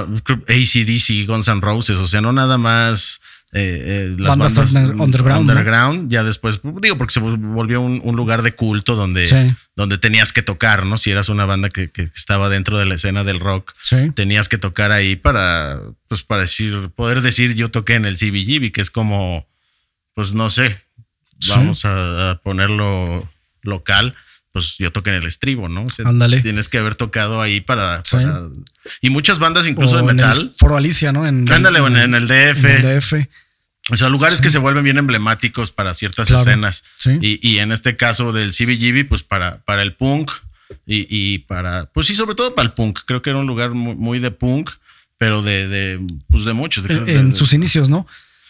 ACDC, Guns N' Roses, o sea, no nada más eh, eh, las Bandas bandas, under- underground, ya después, digo, porque se volvió un, un lugar de culto donde, Sí. donde tenías que tocar, ¿no? Si eras una banda que, que estaba dentro de la escena del rock, Sí. tenías que tocar ahí para, pues, para decir, poder decir yo toqué en el CBGB, que es como, pues, no sé, Sí. vamos a, a ponerlo local, pues yo toqué en el estribo, ¿no? O sea, Ándale. Tienes que haber tocado ahí para, Y muchas bandas incluso O de en metal. el Foro Alicia, ¿no? En, Ándale, en, en el DF. en el DF. O sea, lugares que se vuelven bien emblemáticos para ciertas Claro. escenas. Sí. Y, y en este caso del CBGB, pues para, para el punk y, y para, pues sí, sobre todo para el punk. Creo que era un lugar muy, muy de punk, pero de, de, pues de muchos. En, de- en de- sus inicios, ¿no?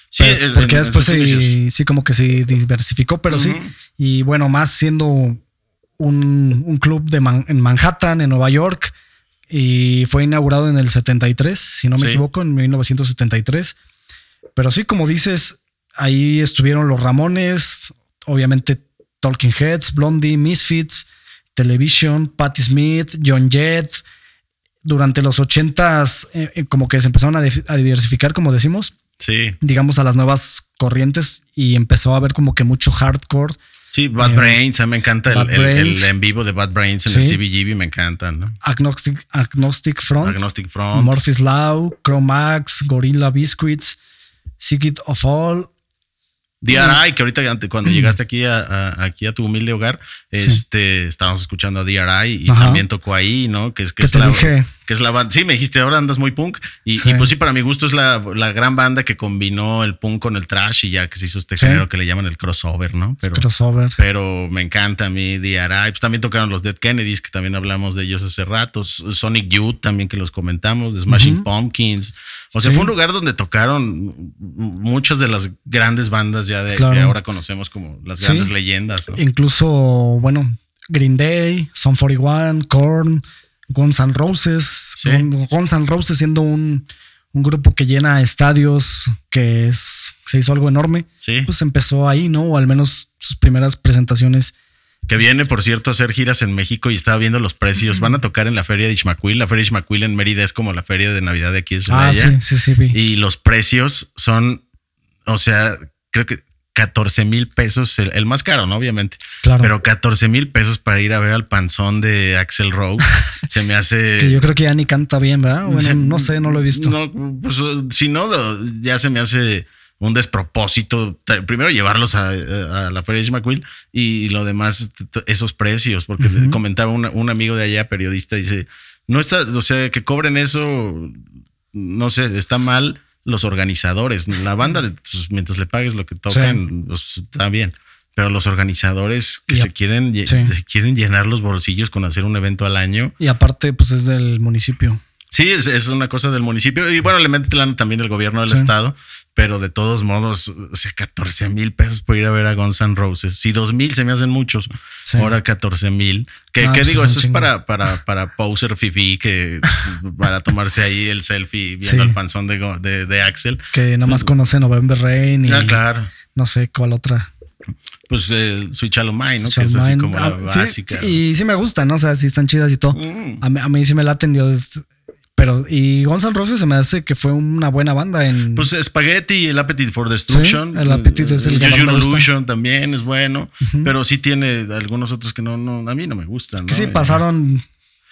Sí, Pero- en- porque en después se- sí, como que se diversificó, pero sí. Y bueno, más siendo un, un club de Man- en Manhattan, en Nueva York, y fue inaugurado en el 73, si no me Sí. equivoco, en 1973. Pero sí, como dices, ahí estuvieron los Ramones, obviamente Talking Heads, Blondie, Misfits, Television, Patti Smith, John Jett. Durante los 80s, eh, eh, como que se empezaron a, diversificar, como decimos Sí, digamos, a las nuevas corrientes y empezó a haber como que mucho hardcore. sí, Bad Eh, Brains, a mí me encanta el, en vivo de Bad Brains en Sí. el CBGB, me encanta, ¿no? Agnostic, Agnostic Front, Agnostic Front. Murphy's Law, Chromax, Gorilla Biscuits, Secret of All. DRI, que ahorita cuando llegaste aquí a, a- aquí a tu humilde hogar, Sí. este, estábamos escuchando a DRI y Ajá. también tocó ahí, ¿no? Que es, que Que es te la, dije. Que es la banda. Sí, me dijiste, ahora andas muy punk. Y, Sí. y pues sí, para mi gusto es la, la gran banda que combinó el punk con el trash y ya que se hizo este Sí. género que le llaman el crossover, ¿no? Pero, Crossover. pero me encanta a mí DRI. Pues también tocaron los Dead Kennedys, que también hablamos de ellos hace rato. Sonic Youth también que los comentamos, de Smashing. Pumpkins. O sea, Sí. fue un lugar donde tocaron muchas de las grandes bandas ya de Claro. que ahora conocemos como las grandes leyendas. ¿no? Incluso, bueno, Green Day, Son 41, Korn, Guns N' Roses. Sí. Gun- Guns N' Roses siendo un, un grupo que llena estadios, que es, se hizo algo enorme. Sí. Pues empezó ahí, ¿no? O al menos sus primeras presentaciones. Que viene, por cierto, a hacer giras en México y estaba viendo los precios. Van a tocar en la feria de Ishmaquil. La feria de en Mérida es como la feria de Navidad de aquí de Ah, sí, sí, sí, vi. Y los precios son, o sea, creo que 14 mil pesos, el, el más caro, ¿no? Obviamente. Claro. Pero 14 mil pesos para ir a ver al panzón de Axel Rose se me hace. que yo creo que ya ni canta bien, ¿verdad? Bueno, se- no sé, no lo he visto. No, pues si no, ya se me hace un despropósito. Primero llevarlos a, a la feria de y lo demás, esos precios, porque comentaba una- un amigo de allá, periodista, dice, no está, o sea, que cobren eso, no sé, está mal los organizadores. La banda, pues, mientras le pagues lo que tocan, pues, está bien. Pero los organizadores que se quieren, sí. se quieren llenar los bolsillos con hacer un evento al año, Y aparte, pues es del municipio. Sí, es, es una cosa del municipio y bueno, le mete también el gobierno del Sí. estado, pero de todos modos, o sea, 14 mil pesos por ir a ver a Guns N' Roses. Si 2 mil se me hacen muchos, Sí. ahora 14 mil. Que, pues digo, eso es para, para, para poser fifi, que para tomarse ahí el selfie viendo Sí. el panzón de, de, de Axel. Que nada más conoce November Rain y Ah, claro. no sé cuál otra. Pues eh, Sweet Shallow Mine, ¿no? Que es así como la Ah, básica. sí, y sí me gustan, ¿no? O sea, sí están chidas y todo. Mm. A mí, a mí sí me la atendió. Pero, y Guns N' Roses se me hace que fue una buena banda en. Pues Spaghetti y el Appetite for Destruction. Sí, el Appetite es el que Usual gusta. Illusion también es bueno, pero sí tiene algunos otros que no, no a mí no me gustan. que ¿no? sí pasaron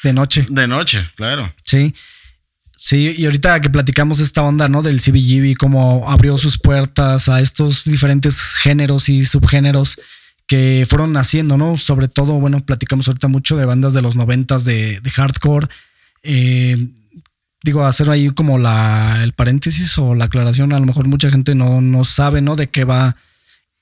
de noche. De noche, claro. Sí. Sí, y ahorita que platicamos esta onda, ¿no? Del CBGB, cómo abrió sus puertas a estos diferentes géneros y subgéneros que fueron naciendo, ¿no? Sobre todo, bueno, platicamos ahorita mucho de bandas de los noventas de, de hardcore. Eh, digo, hacer ahí como la, el paréntesis o la aclaración, a lo mejor mucha gente no, no sabe, ¿no? De qué va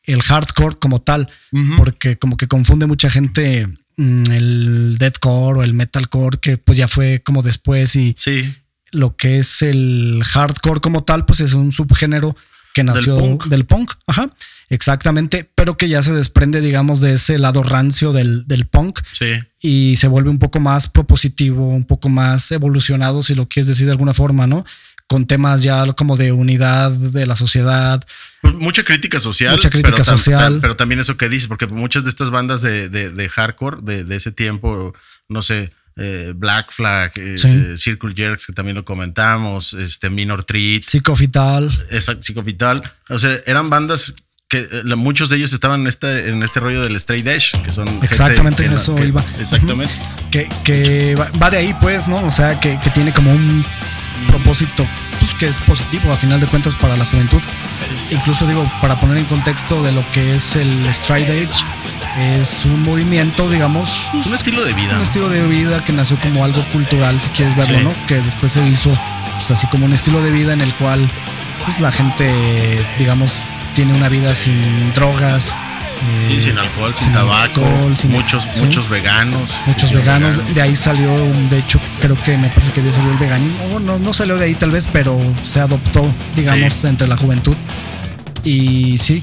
el hardcore como tal, porque como que confunde mucha gente mm, el deathcore o el metalcore, que pues ya fue como después y Sí, lo que es el hardcore como tal, pues es un subgénero que nació punk. del punk, ajá, exactamente, pero que ya se desprende, digamos, de ese lado rancio del, del punk sí. y se vuelve un poco más propositivo, un poco más evolucionado, si lo quieres decir de alguna forma, ¿no? Con temas ya como de unidad de la sociedad. Pues mucha crítica social. Mucha crítica pero social. tam- pero también eso que dices, porque muchas de estas bandas de, de- de hardcore de, de ese tiempo, no sé, eh, Black Flag, eh, Sí. eh, Circle Jerks, que también lo comentamos, este Minor Threat, Psicofital. Exacto, Psicovital. O sea, eran bandas que eh, la- muchos de ellos estaban en este, en este rollo del straight edge, que son. Exactamente, no- eso que- iba. Exactamente. que, que va, va de ahí, pues, ¿no? O sea, que, que tiene como un propósito pues, que es positivo a final de cuentas para la juventud. Incluso digo, para poner en contexto de lo que es el Stride Edge, es un movimiento, digamos, Un pues, estilo de vida. un estilo de vida que nació como algo cultural, si quieres verlo, Sí. ¿no? Que después se hizo pues, así como un estilo de vida en el cual pues la gente, digamos, tiene una vida sin drogas. Sí, eh, sin alcohol, sin, tabaco, alcohol, sin- muchos, muchos veganos. Muchos Sí, veganos, de ahí salió, de hecho, creo que me parece que de ahí salió el veganismo. No, no salió de ahí tal vez, pero se adoptó, digamos, Sí. entre la juventud. Y sí,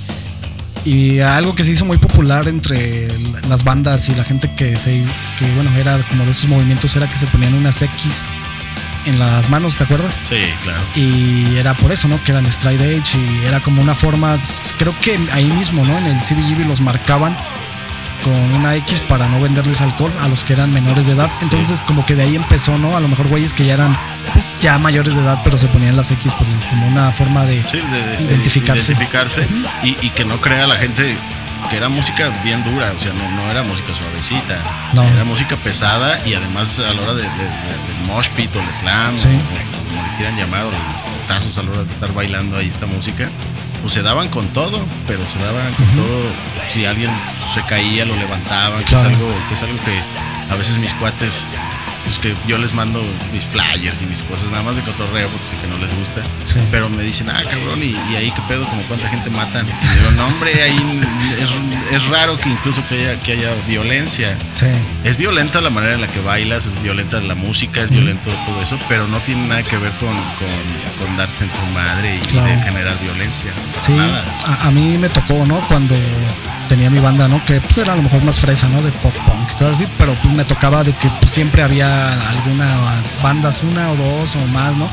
y algo que se hizo muy popular entre las bandas y la gente que se, que bueno, era como de esos movimientos, era que se ponían unas X en las manos, ¿te acuerdas? Sí, claro. Y era por eso, ¿no? Que eran Stride Edge y era como una forma, creo que ahí mismo, ¿no? En el CBGB los marcaban con una X para no venderles alcohol a los que eran menores de edad. Entonces como que de ahí empezó, ¿no? A lo mejor güeyes que ya eran pues ya mayores de edad, pero se ponían las X como una forma de... Sí, de, de- de Identificarse. y que no crea la gente que era música bien dura, o sea, no, no era música suavecita, No. era música pesada y además a la hora de, de- de- del mosh pit o el slam, Sí. o, como le quieran llamar, o los tazos a la hora de estar bailando ahí esta música, pues se daban con todo, pero se daban con todo, si alguien se caía lo levantaban, que, es algo, que es algo que a veces mis cuates pues que yo les mando mis flyers y mis cosas nada más de cotorreo porque sé que no les gusta. Sí. Pero me dicen, ah, cabrón, y, y ahí qué pedo, como cuánta gente matan. Digo, no, hombre, ahí es, es raro que incluso que haya, que haya violencia. Sí. Es violenta la manera en la que bailas, es violenta la música, es violento todo eso, pero no tiene nada que ver con, con, con darte en tu madre y, Claro. de generar violencia. Sí, Nada. a, a mí me tocó, ¿no? Cuando tenía mi banda, ¿no? Que pues era a lo mejor más fresa, ¿no? De pop punk, cosas así, pero pues me tocaba de que pues, siempre había algunas bandas, una o dos o más, ¿no?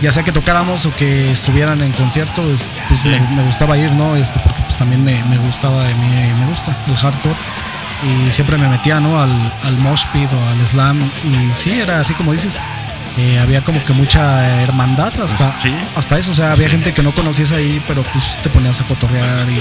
Ya sea que tocáramos o que estuvieran en concierto, pues, pues, Sí. me, me gustaba ir, ¿no? Este, porque pues también me, me gustaba, me, me gusta el hardcore. Y siempre me metía, ¿no? Al, al mosh pit o al slam. Y sí, era así como dices. eh, había como que mucha hermandad hasta, Pues, Sí. hasta eso. O sea, había gente que no conocías ahí, pero pues te ponías a cotorrear y,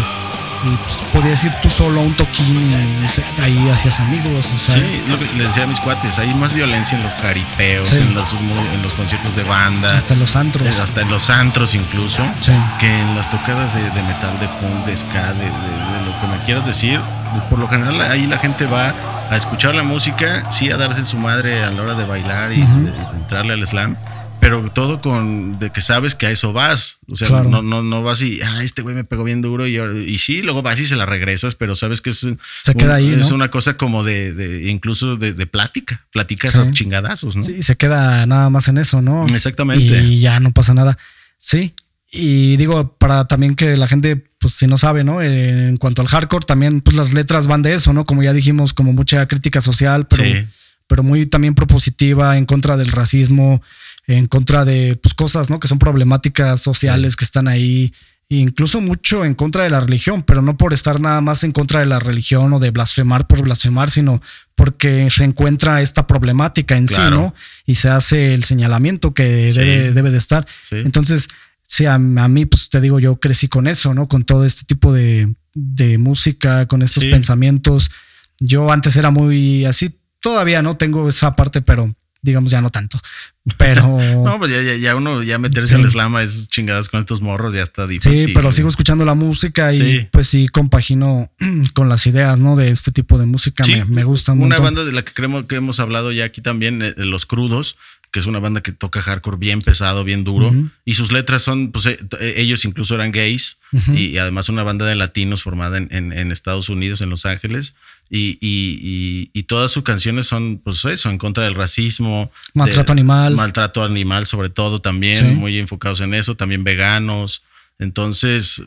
y, pues, podías ir tú solo a un toquín y se- ahí hacías amigos. O sea, Sí, lo que les decía a mis cuates, hay más violencia en los jaripeos, Sí. en, los, en los conciertos de banda, hasta en los antros. eh, hasta en los antros incluso, Sí. que en las tocadas de, de metal, de punk, de ska, de, de- de lo que me quieras decir. Por lo general ahí la gente va a escuchar la música, sí a darse su madre a la hora de bailar y de entrarle al slam. Pero todo con de que sabes que a eso vas. O sea, Claro. no, no, no vas y, ah, este güey me pegó bien duro y, y sí, luego vas y se la regresas, pero sabes que es, Se queda ahí, es una cosa como de, de- incluso de, de plática, pláticas Sí. a chingadazos, ¿no? Sí, se queda nada más en eso, ¿no? Exactamente. Y ya no pasa nada. Sí. Y digo, para también que la gente, pues si no sabe, ¿no? En cuanto al hardcore, también, pues las letras van de eso, ¿no? Como ya dijimos, como mucha crítica social, pero, Sí. pero muy también propositiva en contra del racismo, en contra de, pues cosas, ¿no? Que son problemáticas sociales que están ahí. incluso mucho en contra de la religión, pero no por estar nada más en contra de la religión o de blasfemar por blasfemar, sino porque se encuentra esta problemática en sí. ¿no? Y se hace el señalamiento que Sí. debe, debe de estar. Sí. Entonces, sí, a, a mí, pues te digo, yo crecí con eso, ¿no? Con todo este tipo de, de música, con estos Sí. pensamientos. Yo antes era muy así, todavía no tengo esa parte, pero digamos ya no tanto. Pero No, pues ya, ya, ya uno, ya meterse Sí. al slam es chingadas con estos morros, ya está difícil. sí, pero sigo escuchando la música y Sí. pues sí compagino con las ideas, ¿no? De este tipo de música. Sí, me, me gusta un Una montón. banda de la que creemos que hemos hablado ya aquí también, eh, Los Crudos, que es una banda que toca hardcore bien pesado, bien duro. Y sus letras son, pues eh, eh, ellos incluso eran gays. Y, y además una banda de latinos formada en, en- en Estados Unidos, en Los Ángeles. Y, y- y- y todas sus canciones son, pues eso, en contra del racismo. Maltrato de- animal. Maltrato animal, sobre todo también, Sí. muy enfocados en eso. También veganos. Entonces,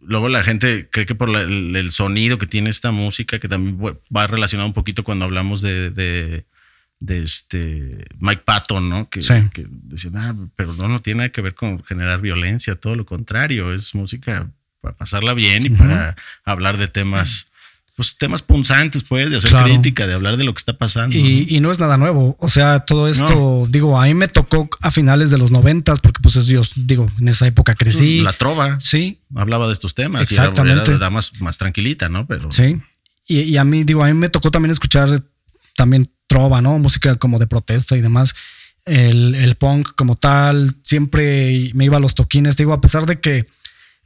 luego la gente cree que por la- el, el sonido que tiene esta música, que también va- relacionado un poquito cuando hablamos de, de, de este Mike Patton, ¿no? Que, Sí. que decían, ah, pero no, no tiene nada que ver con generar violencia, todo lo contrario, es música para pasarla bien y para hablar de temas, pues temas punzantes, pues, de hacer Claro. crítica, de hablar de lo que está pasando. Y, y no es nada nuevo. O sea, todo esto, digo, a mí me tocó a finales de los noventas, porque pues es Dios, digo, en esa época crecí. La trova Sí, hablaba de estos temas y Exactamente. era, era más, más tranquilita, ¿no? Pero sí. Y, y a mí, digo, a mí me tocó también escuchar también trova, ¿no? Música como de protesta y demás. El, el punk como tal, siempre me iba a los toquines, digo, a pesar de que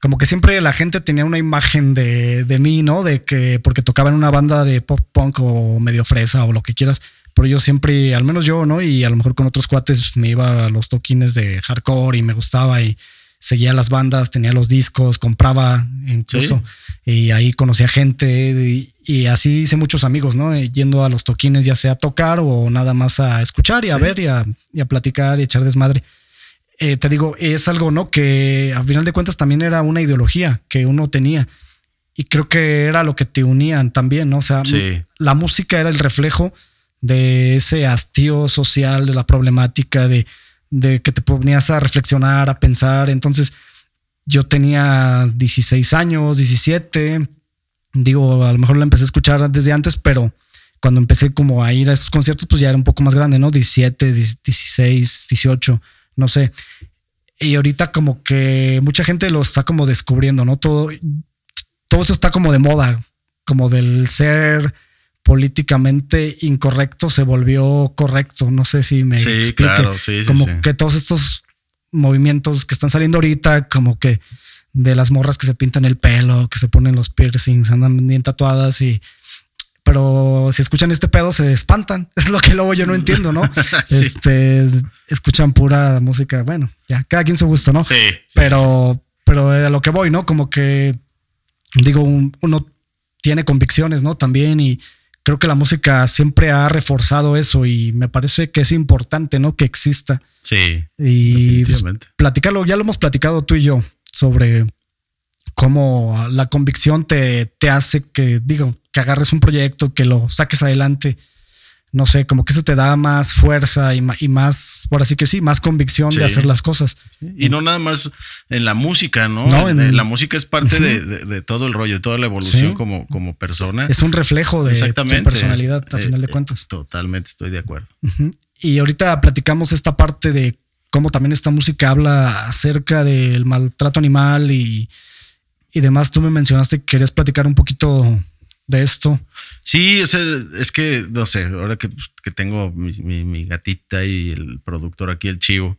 como que siempre la gente tenía una imagen de, de mí, ¿no? De que porque tocaba en una banda de pop punk o medio fresa o lo que quieras. Pero yo siempre, al menos yo, ¿no? Y a lo mejor con otros cuates me iba a los toquines de hardcore y me gustaba y seguía las bandas, tenía los discos, compraba incluso. Y ahí conocía gente y, y así hice muchos amigos, ¿no? Yendo a los toquines, ya sea a tocar o nada más a escuchar y a Sí. ver y a, y a platicar y echar desmadre eh, te digo, es algo, ¿no? Que a final de cuentas también era una ideología que uno tenía. Y creo que era lo que te unían también, ¿no? O sea, Sí. la música era el reflejo de ese hastío social, de la problemática, de, de que te ponías a reflexionar, a pensar. Entonces, yo tenía 16 años, 17. Digo, a lo mejor la empecé a escuchar desde antes, pero cuando empecé como a ir a esos conciertos, pues ya era un poco más grande, ¿no? 17, 16, 18, no sé. Y ahorita como que mucha gente lo está como descubriendo, ¿no? Todo, todo eso está como de moda, como del ser políticamente incorrecto se volvió correcto. No sé si me Sí, explique. claro, sí, sí, como sí. que todos estos movimientos que están saliendo ahorita, como que de las morras que se pintan el pelo, que se ponen los piercings, andan bien tatuadas y pero si escuchan este pedo se espantan. Es lo que luego yo no entiendo, ¿no? Sí. Este escuchan pura música, bueno, ya cada quien su gusto, ¿no? Sí, sí, pero pero a lo que voy, ¿no? Como que digo, un- uno tiene convicciones, ¿no? También y creo que la música siempre ha reforzado eso y me parece que es importante, ¿no? Que exista sí, y platicarlo, ya lo hemos platicado tú y yo sobre cómo la convicción te, te hace que, digo, que agarres un proyecto, que lo saques adelante. No sé, como que eso te da más fuerza y, más, por así que sí, más convicción Sí. de hacer las cosas. Y no nada más en la música, ¿no? No, En- la música es parte de, de- de todo el rollo, de toda la evolución Sí. como, como persona. Es un reflejo de tu personalidad, a Eh, final de eh, cuentas. Totalmente estoy de acuerdo. Y ahorita platicamos esta parte de cómo también esta música habla acerca del maltrato animal y, y demás. Tú me mencionaste que querías platicar un poquito de esto. Sí, o sea, es que, no sé, ahora que, que tengo mi, mi- mi gatita y el productor aquí, el chivo,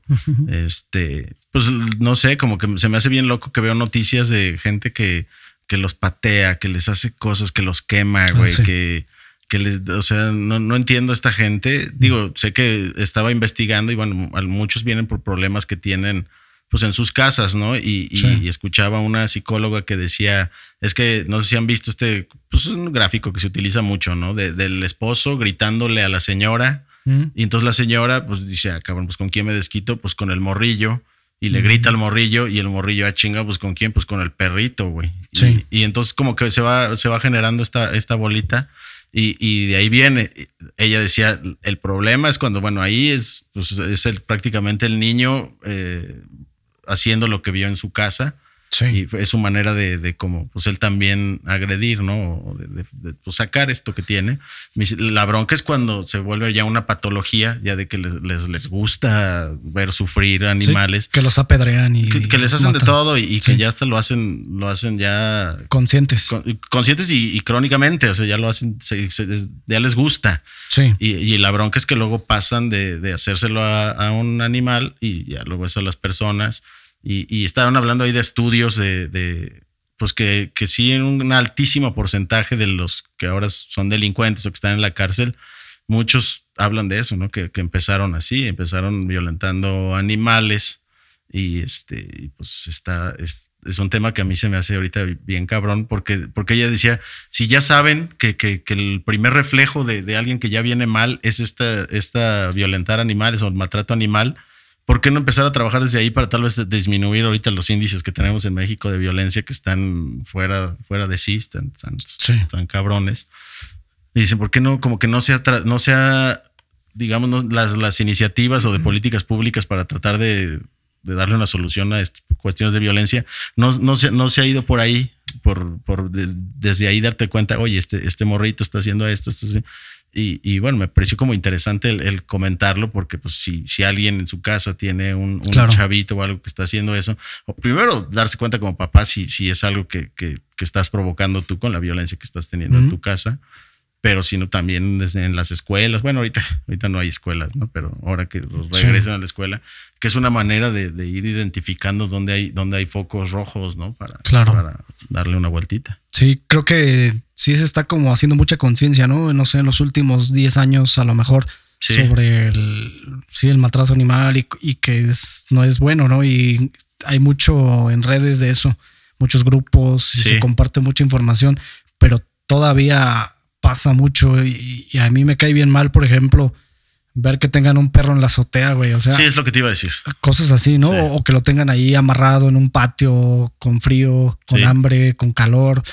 este, pues no sé, como que se me hace bien loco que veo noticias de gente que, que los patea, que les hace cosas, que los quema, güey, sí. que, que les, o sea, no, no entiendo a esta gente. Digo, sé que estaba investigando y bueno, muchos vienen por problemas que tienen pues en sus casas, ¿no? Y, y- Sí. y escuchaba una psicóloga que decía, es que no sé si han visto este, pues es un gráfico que se utiliza mucho, ¿no? De- del esposo gritándole a la señora Mm. y entonces la señora pues dice, ah, cabrón, pues con quién me desquito, pues con el morrillo. Y le grita al morrillo y el morrillo, ah, chinga, pues con quién, pues con el perrito, güey. Y- Sí. Y, entonces como que se va, se va generando esta, esta bolita y, y de ahí viene. Ella decía, el problema es cuando, bueno, ahí es, pues, es el, prácticamente el niño eh, haciendo lo que vio en su casa Sí. Y es su manera de, de como, pues él también agredir, ¿no? O de, de- de, pues, sacar esto que tiene. La bronca es cuando se vuelve ya una patología, ya de que les, les, les gusta ver sufrir Sí, animales. que los apedrean y. Que, que les hacen de todo y, y que ya hasta lo hacen, lo hacen ya Conscientes. con- conscientes y, y crónicamente, o sea, ya lo hacen, se- se- ya les gusta. Sí. Y, y la bronca es que luego pasan de, de hacérselo a, a un animal y ya luego es a las personas. Y, estaban hablando ahí de estudios de, de, pues que, que sí, en un altísimo porcentaje de los que ahora son delincuentes o que están en la cárcel, muchos hablan de eso, ¿no? Que, que empezaron así, empezaron violentando animales y este, pues está, es, un tema que a mí se me hace ahorita bien cabrón porque, porque ella decía, si ya saben que, que, que el primer reflejo de, de alguien que ya viene mal es esta, esta violentar animales o maltrato animal, ¿por qué no empezar a trabajar desde ahí para tal vez disminuir ahorita los índices que tenemos en México de violencia que están fuera, fuera de sí, están, están, Sí. están cabrones? Y dicen, ¿por qué no, como que no sea, no sea digamos, no, las, las iniciativas o de políticas públicas para tratar de, de darle una solución a estas cuestiones de violencia, no, no, se, no se ha ido por ahí, por, por de- desde ahí darte cuenta, oye, este, este morrito está haciendo esto, esto. Y, y bueno, me pareció como interesante el, el comentarlo porque pues si, si alguien en su casa tiene un, un Claro. chavito o algo que está haciendo eso, o primero darse cuenta como papá si, si es algo que, que, que estás provocando tú con la violencia que estás teniendo en tu casa pero sino también en las escuelas. Bueno, ahorita, ahorita no hay escuelas, ¿no? Pero ahora que los Sí. regresen a la escuela, que es una manera de, de ir identificando dónde hay, dónde hay focos rojos, ¿no? Para, Claro. para darle una vueltita. Sí, creo que sí se está como haciendo mucha conciencia, ¿no? No sé, en los últimos 10 años a lo mejor Sí. sobre el, sí, el maltrato animal y, y que es- no es bueno, ¿no? Y hay mucho en redes de eso, muchos grupos y Sí. se comparte mucha información, pero todavía pasa mucho y, y a mí me cae bien mal, por ejemplo, ver que tengan un perro en la azotea, güey, o sea, Sí, es lo que te iba a decir. cosas así, ¿no? Sí. O que lo tengan ahí amarrado en un patio con frío, con Sí. hambre, con calor.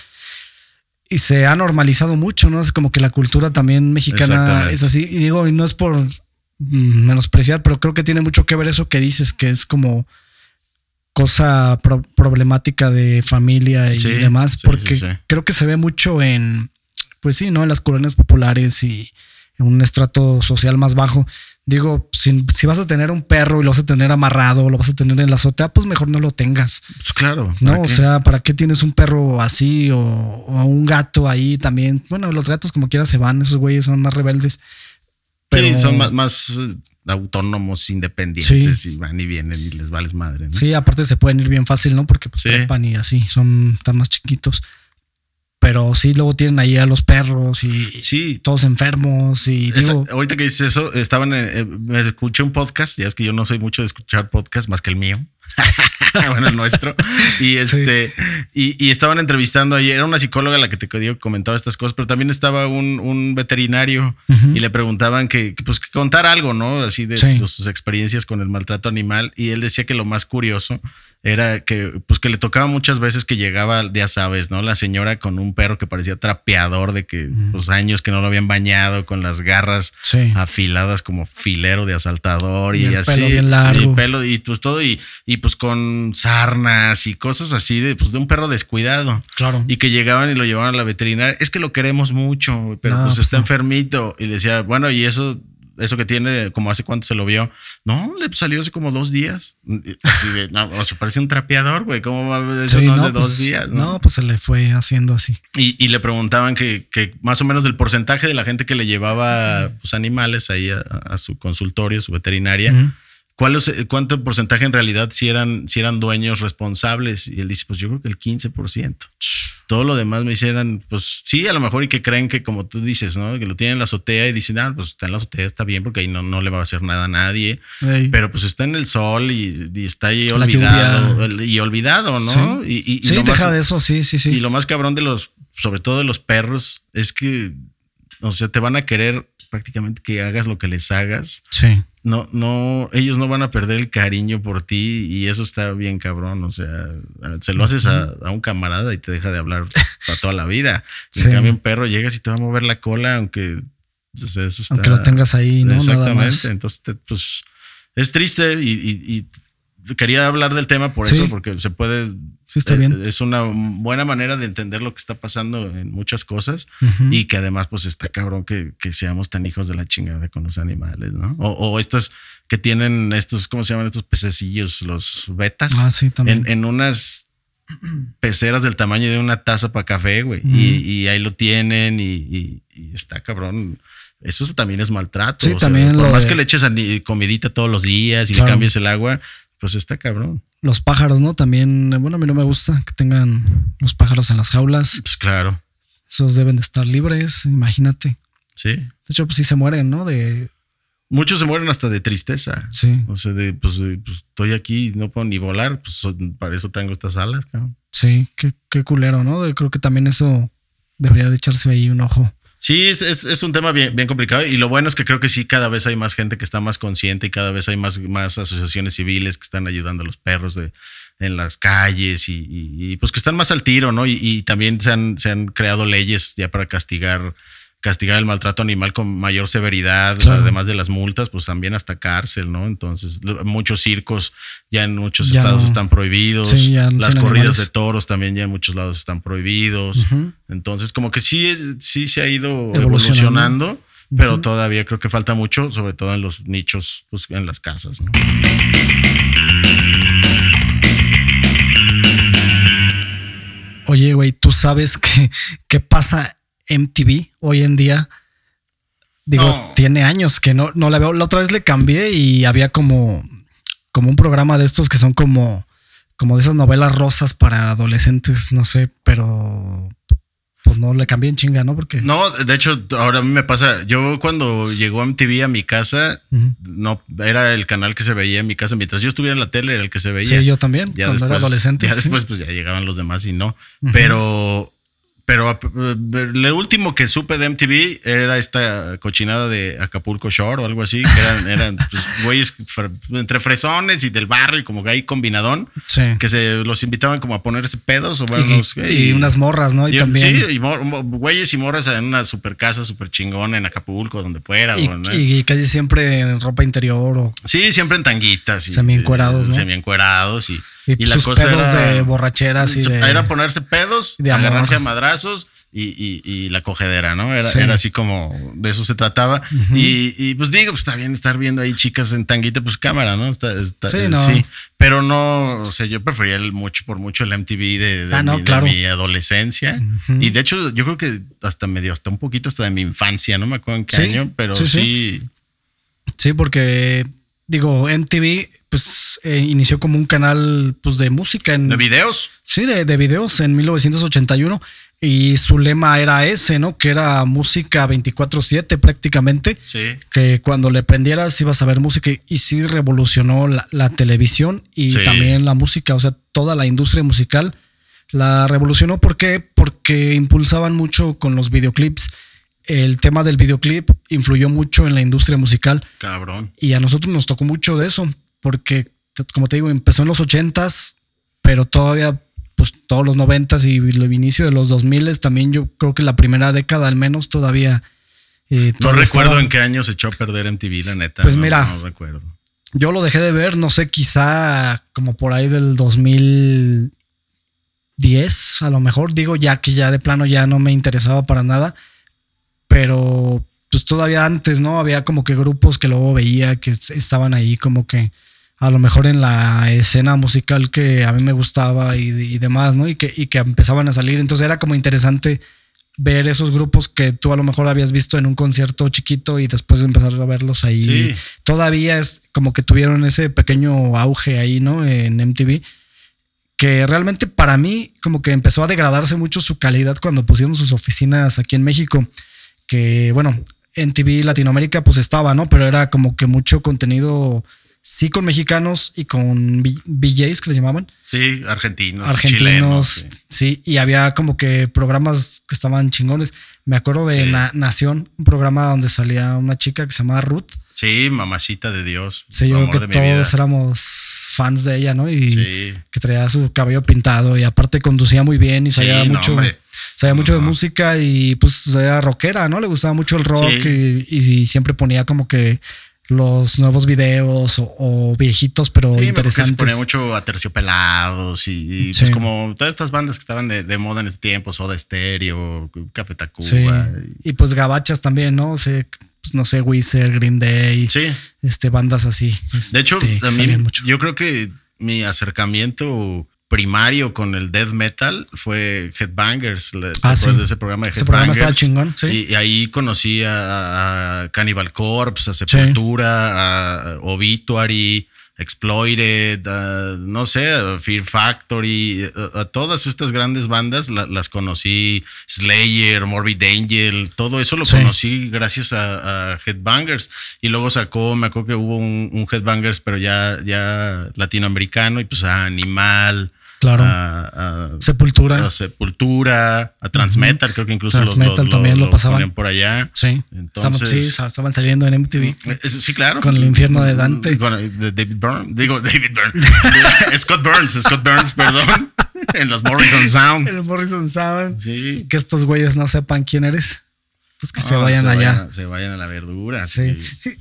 Y se ha normalizado mucho, ¿no? Es como que la cultura también mexicana es así. Y digo, y no es por mm, menospreciar, pero creo que tiene mucho que ver eso que dices, que es como cosa pro- problemática de familia y Sí, demás, porque creo que se ve mucho en, pues sí, ¿no? En las colonias populares y en un estrato social más bajo. Digo, si, si vas a tener un perro y lo vas a tener amarrado, lo vas a tener en la azotea, pues mejor no lo tengas. Pues claro. No, ¿para o sea, ¿para qué tienes un perro así o, o un gato ahí también? Bueno, los gatos como quiera se van, esos güeyes son más rebeldes. Pero Sí, son más, más, eh, autónomos, independientes y van y vienen y les vales madre. ¿no? Sí, aparte se pueden ir bien fácil, ¿no? Porque pues Sí. trepan y así, son tan más chiquitos. Pero sí, luego tienen ahí a los perros y, Sí. todos enfermos y Esa- digo, ahorita que dices eso, estaban en- eh, me escuché un podcast, ya es que yo no soy mucho de escuchar podcast más que el mío. bueno, el nuestro. Y este, y, y estaban entrevistando ahí, era una psicóloga la que te comentaba estas cosas, pero también estaba un, un veterinario y le preguntaban que, que, pues que contar algo, ¿no? Así de Sí. pues, sus experiencias con el maltrato animal. Y él decía que lo más curioso era que, pues que le tocaba muchas veces que llegaba, ya sabes, ¿no? La señora con un perro que parecía trapeador de que, pues años que no lo habían bañado, con las garras Sí. afiladas como filero de asaltador y, Y el así. pelo bien largo. Y el pelo y pues todo y, y pues con sarnas y cosas así de, pues, de un perro descuidado. claro. Y que llegaban y lo llevaban a la veterinaria. Es que lo queremos mucho, pero No, pues pues está no. enfermito. Y decía, bueno, y eso, eso que tiene, como hace cuánto se lo vio. No, le salió hace como dos días. Así de, no, o sea, parece un trapeador, güey. ¿Cómo va a Sí, no de dos pues, días? no, pues se le fue haciendo así. Y, y le preguntaban que, que más o menos del porcentaje de la gente que le llevaba pues, animales ahí a, a su consultorio, su veterinaria. ¿cuál es, ¿cuánto porcentaje en realidad si eran, si eran dueños responsables? Y él dice, pues yo creo que el 15%. Todo lo demás me hicieran, pues sí, a lo mejor y que creen que como tú dices, ¿no? Que lo tienen en la azotea y dicen, ah, pues está en la azotea, está bien porque ahí no, no le va a hacer nada a nadie. Ey. Pero pues está en el sol y, y está ahí olvidado. Y olvidado, ¿no? Sí. Y, y- y sí, lo deja más- de eso, sí, sí, sí. y lo más cabrón de los, sobre todo de los perros, es que, o sea, te van a querer prácticamente que hagas lo que les hagas. sí. No, no, ellos no van a perder el cariño por ti y eso está bien cabrón. O sea, se lo haces a, a un camarada y te deja de hablar para toda la vida. Sí. En cambio, un perro llegas y te va a mover la cola, aunque o sea, eso está- Aunque lo tengas ahí, ¿no? Nada Exactamente. más. Entonces, te- pues es triste y, y- y quería hablar del tema por Sí. eso, porque se puede. Sí, está eh, bien. Es una buena manera de entender lo que está pasando en muchas cosas Ujú. y que además, pues está cabrón que, que seamos tan hijos de la chingada con los animales, ¿no? O, o estas que tienen estos, ¿cómo se llaman estos pececillos? Los betas. Ah, sí, también. En, en unas peceras del tamaño de una taza para café, güey. Ujú. y, y ahí lo tienen y, y- y está cabrón. Eso también es maltrato. Sí, o sea, también por lo más de- que le eches comidita todos los días y Claro. le cambies el agua, pues está cabrón. Los pájaros, ¿no? También, bueno, a mí no me gusta que tengan los pájaros en las jaulas. Pues claro. Esos deben de estar libres, imagínate. Sí. De hecho, pues sí se mueren, ¿no? De, Muchos se mueren hasta de tristeza. sí, O sea, de pues, pues, estoy aquí, no puedo ni volar, pues para eso tengo estas alas, cabrón. sí, qué, qué culero, ¿no? De- creo que también eso debería de echarse ahí un ojo. Sí, es, es, es un tema bien, bien complicado y lo bueno es que creo que sí, cada vez hay más gente que está más consciente y cada vez hay más, más asociaciones civiles que están ayudando a los perros en las calles y, pues que están más al tiro, ¿no? Y, y también se han, se han creado leyes ya para castigar castigar el maltrato animal con mayor severidad, Claro. además de las multas, pues también hasta cárcel, ¿no? Entonces, muchos circos ya en muchos Ya estados no. están prohibidos, Sí, las corridas animales. de toros también ya en muchos lados están prohibidos. Entonces, como que sí, sí se ha ido Evolucionando. evolucionando, pero todavía creo que falta mucho, sobre todo en los nichos, pues, en las casas. ¿no? Oye, güey, ¿tú sabes qué, qué pasa MTV hoy en día? Digo, No. tiene años que no, no la veo. La otra vez le cambié y había como, como un programa de estos que son como, como de esas novelas rosas para adolescentes, no sé, pero pues no le cambié en chinga, ¿no? Porque No, de hecho, ahora a mí me pasa, yo cuando llegó MTV a mi casa, no era el canal que se veía en mi casa. Mientras yo estuviera en la tele, era el que se veía. sí, yo también, ya cuando después, era adolescente. Ya sí. después, pues ya llegaban los demás y no. Pero, pero eh, lo último que supe de MTV era esta cochinada de Acapulco Shore o algo así, que eran, eran pues, güeyes entre fresones y del barrio y como que ahí combinadón, Sí. que se los invitaban como a ponerse pedos o y, unas morras, ¿no? Y, y- también. Sí, y mor- mo- güeyes y morras en una super casa, super chingona en Acapulco, donde fuera. Y, casi siempre en ropa interior o Sí, siempre en tanguitas. y- Semiencuerados, ¿no? Semiencuerados y, y, y la sus cosa pedos era, de borracheras y de. Era ponerse pedos, de agarrarse a madrazos y, y- y la cogedera, ¿no? Era, Sí. era así como de eso se trataba. y, y, pues digo, pues está bien estar viendo ahí chicas en tanguita, pues cámara, ¿no? Está, está- Sí, eh, no. sí. Pero no, o sea, yo prefería el mucho por mucho el MTV de, de Ah, no, mi, de claro. mi adolescencia. Y de hecho, yo creo que hasta medio, hasta un poquito hasta de mi infancia, no me acuerdo en qué Sí, año, pero sí. Sí, porque digo, MTV pues eh, inició como un canal pues de música en de videos. sí, de, de videos en 1981 y su lema era ese, ¿no? Que era música 24/7 prácticamente, Sí. que cuando le prendieras ibas a ver música y- y sí revolucionó la, la televisión y Sí. también la música, o sea, toda la industria musical la revolucionó. ¿Por qué? Porque impulsaban mucho con los videoclips. El tema del videoclip influyó mucho en la industria musical Cabrón. y a nosotros nos tocó mucho de eso, porque como te digo, empezó en los ochentas, pero todavía, pues todos los noventas y el inicio de los dos miles, también yo creo que la primera década al menos todavía. eh, No recuerdo estaba- en qué año se echó a perder MTV, la neta. Pues no, mira. No recuerdo. Yo lo dejé de ver, no sé, quizá como por ahí del 2010, a lo mejor, digo ya que ya de plano ya no me interesaba para nada, pero pues todavía antes, ¿no? Había como que grupos que luego veía que estaban ahí como que a lo mejor en la escena musical que a mí me gustaba y, y demás, ¿no? Y que, y que empezaban a salir, entonces era como interesante ver esos grupos que tú a lo mejor habías visto en un concierto chiquito y después empezar a verlos ahí Sí. todavía es como que tuvieron ese pequeño auge ahí, ¿no? En MTV. Que realmente para mí como que empezó a degradarse mucho su calidad cuando pusieron sus oficinas aquí en México. Que bueno, en TV Latinoamérica pues estaba, ¿no? Pero era como que mucho contenido, sí con mexicanos y con BJs que les llamaban, Sí, argentinos, argentinos, chilenos. sí. sí. y había como que programas que estaban chingones. Me acuerdo de Sí. Na- Nación, un programa donde salía una chica que se llamaba Ruth. Sí, mamacita de Dios. Sí, yo creo que todos éramos fans de ella, ¿no? Y Sí. que traía su cabello pintado y aparte conducía muy bien y sabía mucho, sabía mucho de No. música y pues era rockera, ¿no? Le gustaba mucho el rock y siempre ponía como que los nuevos videos o, o viejitos, pero Sí, que se interesantes. ponía mucho aterciopelados y, y, Sí. pues como todas estas bandas que estaban de, de moda en ese tiempo, Soda Stereo, Café Tacuba. Sí. y- Y pues gabachas también, ¿no? O sea, pues, no sé, Wizard, Green Day, sí. este, bandas así. De hecho, este, a mí, yo creo que mi acercamiento primario con el death metal fue Headbangers. ¿te Ah, sí. de ese programa de Ese programa estaba Headbangers? chingón, sí. Y, y ahí conocí a, a Cannibal Corpse, a Sepultura, a Obituary, Exploited, a, no sé, a Fear Factory, a, a todas estas grandes bandas la- las conocí, Slayer, Morbid Angel, todo eso lo Sí. conocí gracias a, a Headbangers. Y luego sacó, me acuerdo que hubo un, un Headbangers, pero ya, ya latinoamericano, y pues a Animal, Claro. a, a- Sepultura. a Sepultura, a Transmetal, creo que incluso lo- Transmetal lo, también lo pasaban. ponían por allá. Sí. Entonces- Estaban, sí, estaban saliendo en MTV. Eh, Sí, claro. Con el infierno de Dante. Con el de David Byrne. Digo, David Byrne. Scott Burns, Scott Burns, perdón. En los Morrison Sound. El Morrison Sound. Sí. Que estos güeyes no sepan quién eres. Pues que se No, vayan allá. Vayan, se vayan a la verdura. Sí. Sí.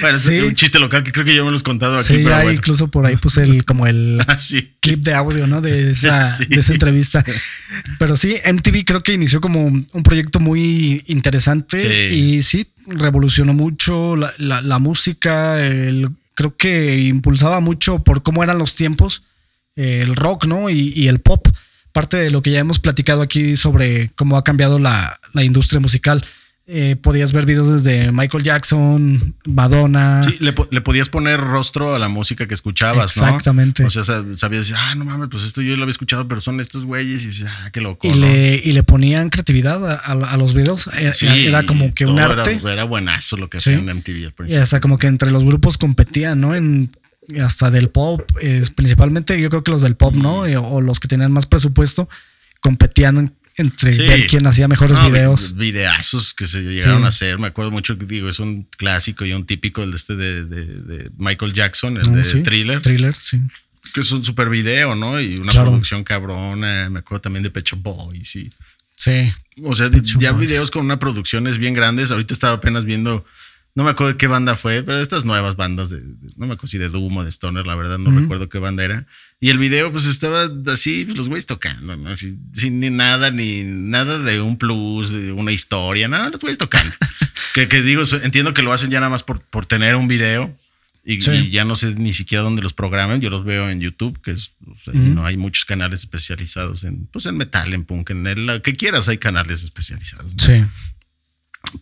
Bueno, es un chiste local que creo que yo me lo he contado aquí, Sí, pero ya bueno. incluso por ahí puse el como el sí. clip de audio, ¿no? De esa, de esa entrevista. Pero sí, MTV creo que inició como un proyecto muy interesante Sí. y sí, revolucionó mucho la, la- la música. el- creo que impulsaba mucho por cómo eran los tiempos, el rock, ¿no? Y, y el pop. Parte de lo que ya hemos platicado aquí sobre cómo ha cambiado la, la industria musical. Eh, podías ver videos desde Michael Jackson, Madonna. Sí, le, le podías poner rostro a la música que escuchabas, ¿no? Exactamente. O sea, sab- sabías, ah, no mames, pues esto yo lo había escuchado, pero son estos güeyes y dices, ah, qué loco. Y ¿no? le, y le ponían creatividad a, a- a los videos. Era, Sí, era como que un arte. Era, era buenazo lo que Sí. hacían en MTV al y principio. hasta como que entre los grupos competían, ¿no? En, hasta del pop, es, principalmente yo creo que los del pop, ¿no? Mm. O los que tenían más presupuesto, competían en- entre Sí. ver quién hacía mejores No, videos. vi- Videazos que se llegaron Sí. a hacer. Me acuerdo mucho digo, es un clásico y un típico el de este de, de- de Michael Jackson, el ¿no? de Sí, Thriller, Thriller, sí. que es un super video, ¿no? Y una Claro. producción cabrona. Me acuerdo también de Pecho Boys y. Sí. O sea, ya Boys. videos con una producciones bien grandes. Ahorita estaba apenas viendo, no me acuerdo qué banda fue, pero de estas nuevas bandas, de, de- no me acuerdo si de Doom o de Stoner, la verdad, no Ujú. recuerdo qué banda era. Y el video, pues estaba así, pues los güeyes tocando, ¿no? Así, sin ni nada, ni nada de un plus, de una historia, nada, los güeyes tocando. que, que digo, entiendo que lo hacen ya nada más por, por tener un video. Y, Sí. y ya no sé ni siquiera dónde los programen. Yo los veo en YouTube, que es, o sea, y Ujú. no hay muchos canales especializados en, pues en metal, en punk, en el, que quieras, hay canales especializados. ¿no? Sí.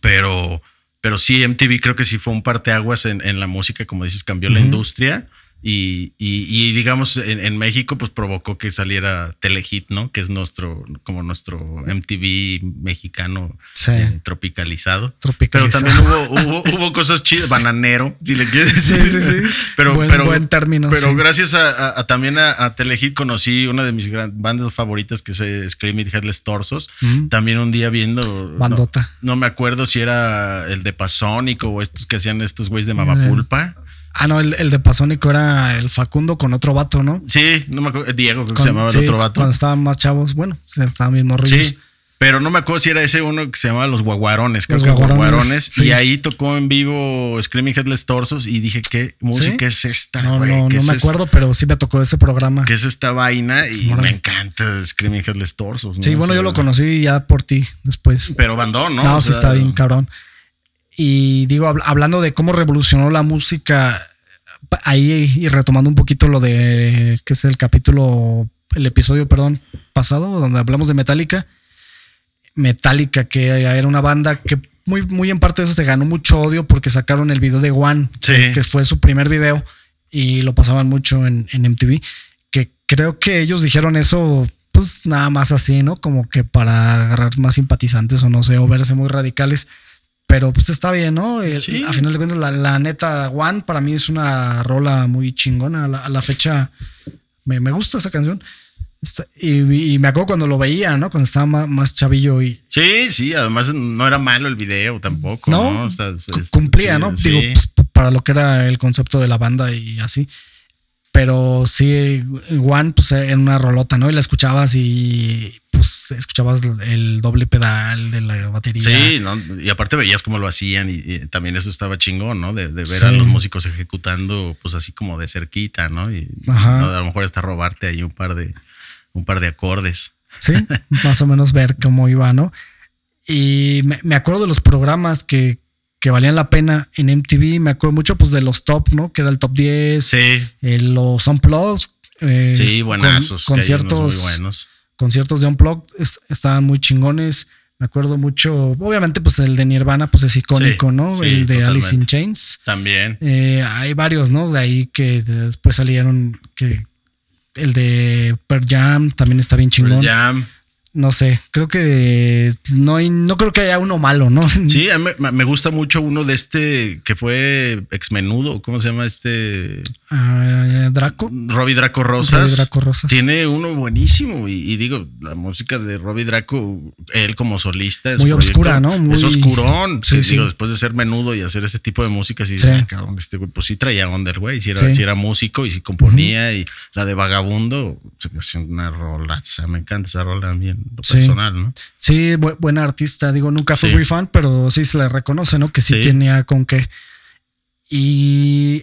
Pero, pero sí, MTV creo que sí fue un parteaguas en, en la música, como dices, cambió la industria. Y, y- y, digamos, en, en México, pues provocó que saliera Telehit, ¿no? Que es nuestro, como nuestro MTV mexicano Sí. eh, tropicalizado. Pero Tropicalizado. también hubo, hubo, hubo cosas chidas, bananero, si le quieres Sí, decir. sí, sí. Pero, Buen- pero, buen término, Pero sí. gracias a, a- a también a, a Telehit conocí una de mis gran- bandas favoritas que es Screaming Headless Torsos. Mm. También un día viendo. Bandota. No, no me acuerdo si era el de Pasónico o estos que hacían estos güeyes de Eh. Mamapulpa. Ah, no, el, el de Pasónico era el Facundo con otro vato, ¿no? Sí, no me acuerdo. Diego, creo que Con- se llamaba sí, el otro vato. Cuando estaban más chavos, bueno, estaban bien morrillos. Sí. Pero no me acuerdo si era ese uno que se llamaba Los Guaguarones, creo Los que Guaguarones, Guaguarones. sí. Y ahí tocó en vivo Screaming Headless Torsos y dije, ¿qué música es esta? No, no, ¿Qué no es me acuerdo, pero sí me tocó ese programa. ¿Qué es esta vaina? Y me encanta Screaming Headless Torsos. ¿no? Sí, bueno, O sea, yo lo conocí ya por ti después. Pero bandón, ¿no? No, O sí está bien, cabrón. Y digo, habl- hablando de cómo revolucionó la música, ahí y retomando un poquito lo de que es el capítulo, el episodio, perdón, pasado, donde hablamos de Metallica. Metallica, que era una banda que muy, muy en parte de eso se ganó mucho odio porque sacaron el video de One, Sí. que fue su primer video y lo pasaban mucho en, en MTV. Que creo que ellos dijeron eso, pues nada más así, ¿no? Como que para agarrar más simpatizantes o no sé, o verse muy radicales. Pero pues está bien, ¿no? El- Sí. A final de cuentas, la, la neta, One para mí es una rola muy chingona. A la, a la fecha me, me gusta esa canción. Y, y me acuerdo cuando lo veía, ¿no? Cuando estaba más, más chavillo y Sí, sí, además no era malo el video tampoco. no, No, O sea, cu- es- cumplía, ¿no? sí. Digo, pues, para lo que era el concepto de la banda y así. Pero sí, One, pues era una rolota, ¿no? Y la escuchabas y pues escuchabas el doble pedal de la batería. Sí, ¿no? y aparte veías cómo lo hacían y, y también eso estaba chingón, ¿no? De, de ver Sí. a los músicos ejecutando, pues así como de cerquita, ¿no? Y Ajá. ¿no? a lo mejor hasta robarte ahí un par de, un par de acordes. Sí, más o menos ver cómo iba, ¿no? Y me, me acuerdo de los programas que, que valían la pena en MTV. Me acuerdo mucho pues de los top, ¿no? Que era el top 10, Sí, eh, los Unplugged. eh, sí, con- buenazos. unos conciertos, muy buenos. conciertos de Unplugged es- estaban muy chingones. Me acuerdo mucho, obviamente, pues el de Nirvana, pues es icónico, Sí, ¿no? sí, el de Alice in. Chains. También. Eh, hay varios, ¿no? De ahí que después salieron que el de Pearl Jam también está bien chingón. Pearl Jam. No sé, creo que no hay, no creo que haya uno malo, ¿no? Sí, a me, gusta mucho uno de este que fue ex menudo, ¿cómo se llama este? Ah, Draco. Robbie Draco Rosas. Robbie Draco Rosas. Tiene uno buenísimo. Y, y digo, la música de Robbie Draco, él como solista. en su Muy obscura, ¿no? Muy- es oscurón. Sí, sí. digo, después de ser menudo y hacer ese tipo de música, sí, Sí. dices, "Ah, cabrón, este güey, pues sí traía under, güey. Si era, sí era músico y si componía. Y la de Vagabundo, se me hace una rola. O sea, me encanta esa rola a lo personal, ¿no? Sí, bu- buena artista. Digo, nunca fui muy fan, pero sí se le reconoce, ¿no? Que sí, Sí. tenía con qué. Y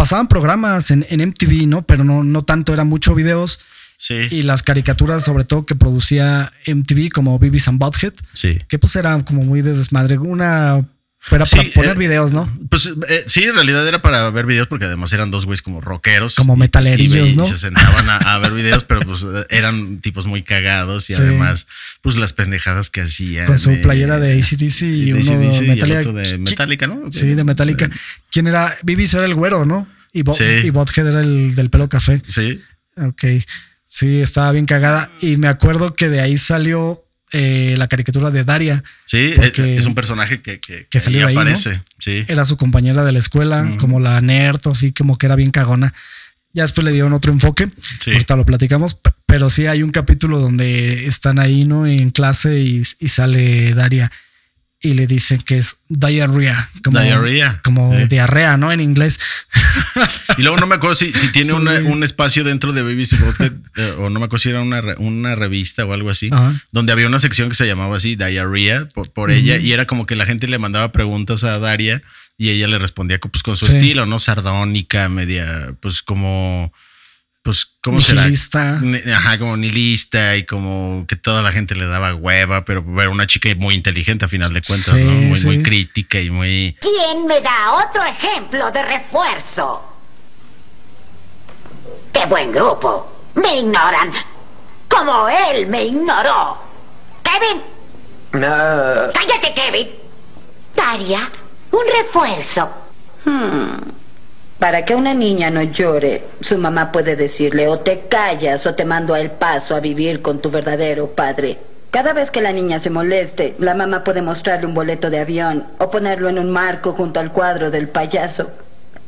pasaban programas en, en MTV, ¿no? Pero no, no tanto, eran mucho videos. Sí. Y las caricaturas, sobre todo, que producía MTV, como Beavis and Butthead, sí. que pues era como muy de desmadre. Una. Era para Sí, poner eh, videos, ¿no? Pues eh, sí, en realidad era para ver videos porque además eran dos güeyes como rockeros. Como y- metalerillos, y, y ¿no? se sentaban a, a ver videos, pero pues eh, eran tipos muy cagados y Sí. además pues las pendejadas que hacían. Con su eh, playera de ACDC y, uno AC/DC y Metallica. otro de ¿Qui- Metallica, ¿no? Sí, de Metallica. ¿Quién era? Beavis era el güero, ¿no? Y, Bo Sí. y Butthead era el del pelo café. Sí. Ok. Sí, estaba bien cagada. Y me acuerdo que de ahí salió eh, la caricatura de Daria. Sí, Porque- es, es un personaje que, que, que salió ahí ahí, ¿no? aparece. Sí. Era su compañera de la escuela, como la nerd, o así como que era bien cagona. Ya después le dieron otro enfoque. Sí. Ahorita lo platicamos. Pero sí hay un capítulo donde están ahí, ¿no? En clase y, y sale Daria y le dicen que es diarrea. Como, Diarrhea, Como sí. diarrea, ¿no? En inglés. Y luego no me acuerdo si, si tiene Sí. una- un espacio dentro de BBC Broadcast, eh, o no me acuerdo si era una, una revista o algo así, Ajá. donde había una sección que se llamaba así, Diarrhea, por, por ella, y era como que la gente le mandaba preguntas a Daria y ella le respondía pues, con su Sí. estilo, ¿no? Sardónica, media, pues como, pues, ¿cómo será? Nihilista. Ne- Ajá, como nihilista y como que toda la gente le daba hueva, pero era una chica muy inteligente a final de cuentas, Sí, ¿no? Muy, sí. muy crítica y muy... ¿Quién me da otro ejemplo de refuerzo? ¡Qué buen grupo! Me ignoran. Como él me ignoró. Kevin, No. cállate, Kevin. Daria, un refuerzo. Hmm. Para que una niña no llore, su mamá puede decirle o te callas o te mando a el paso a vivir con tu verdadero padre. Cada vez que la niña se moleste, la mamá puede mostrarle un boleto de avión o ponerlo en un marco junto al cuadro del payaso.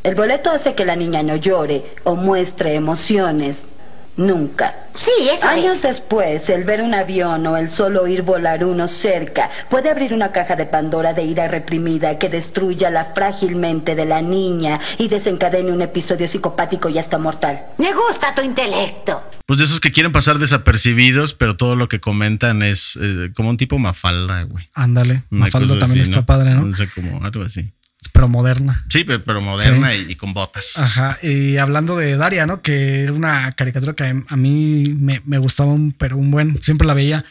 El boleto hace que la niña no llore o muestre emociones. Nunca. Sí, eso Años es. después, el ver un avión o el solo oír volar uno cerca puede abrir una caja de Pandora de ira reprimida que destruya la frágilmente de la niña y desencadene un episodio psicopático y hasta mortal. Me gusta tu intelecto. Pues de esos que quieren pasar desapercibidos, pero todo lo que comentan es eh, como un tipo mafalda, güey. Ándale. Mafalda también así, está padre, ¿no? O sea, como algo así. Pero moderna. Sí, pero, pero moderna y, y con botas. Ajá, y hablando de Daria, ¿no? Que era una caricatura que a mí me, me gustaba un, pero un buen, siempre la veía.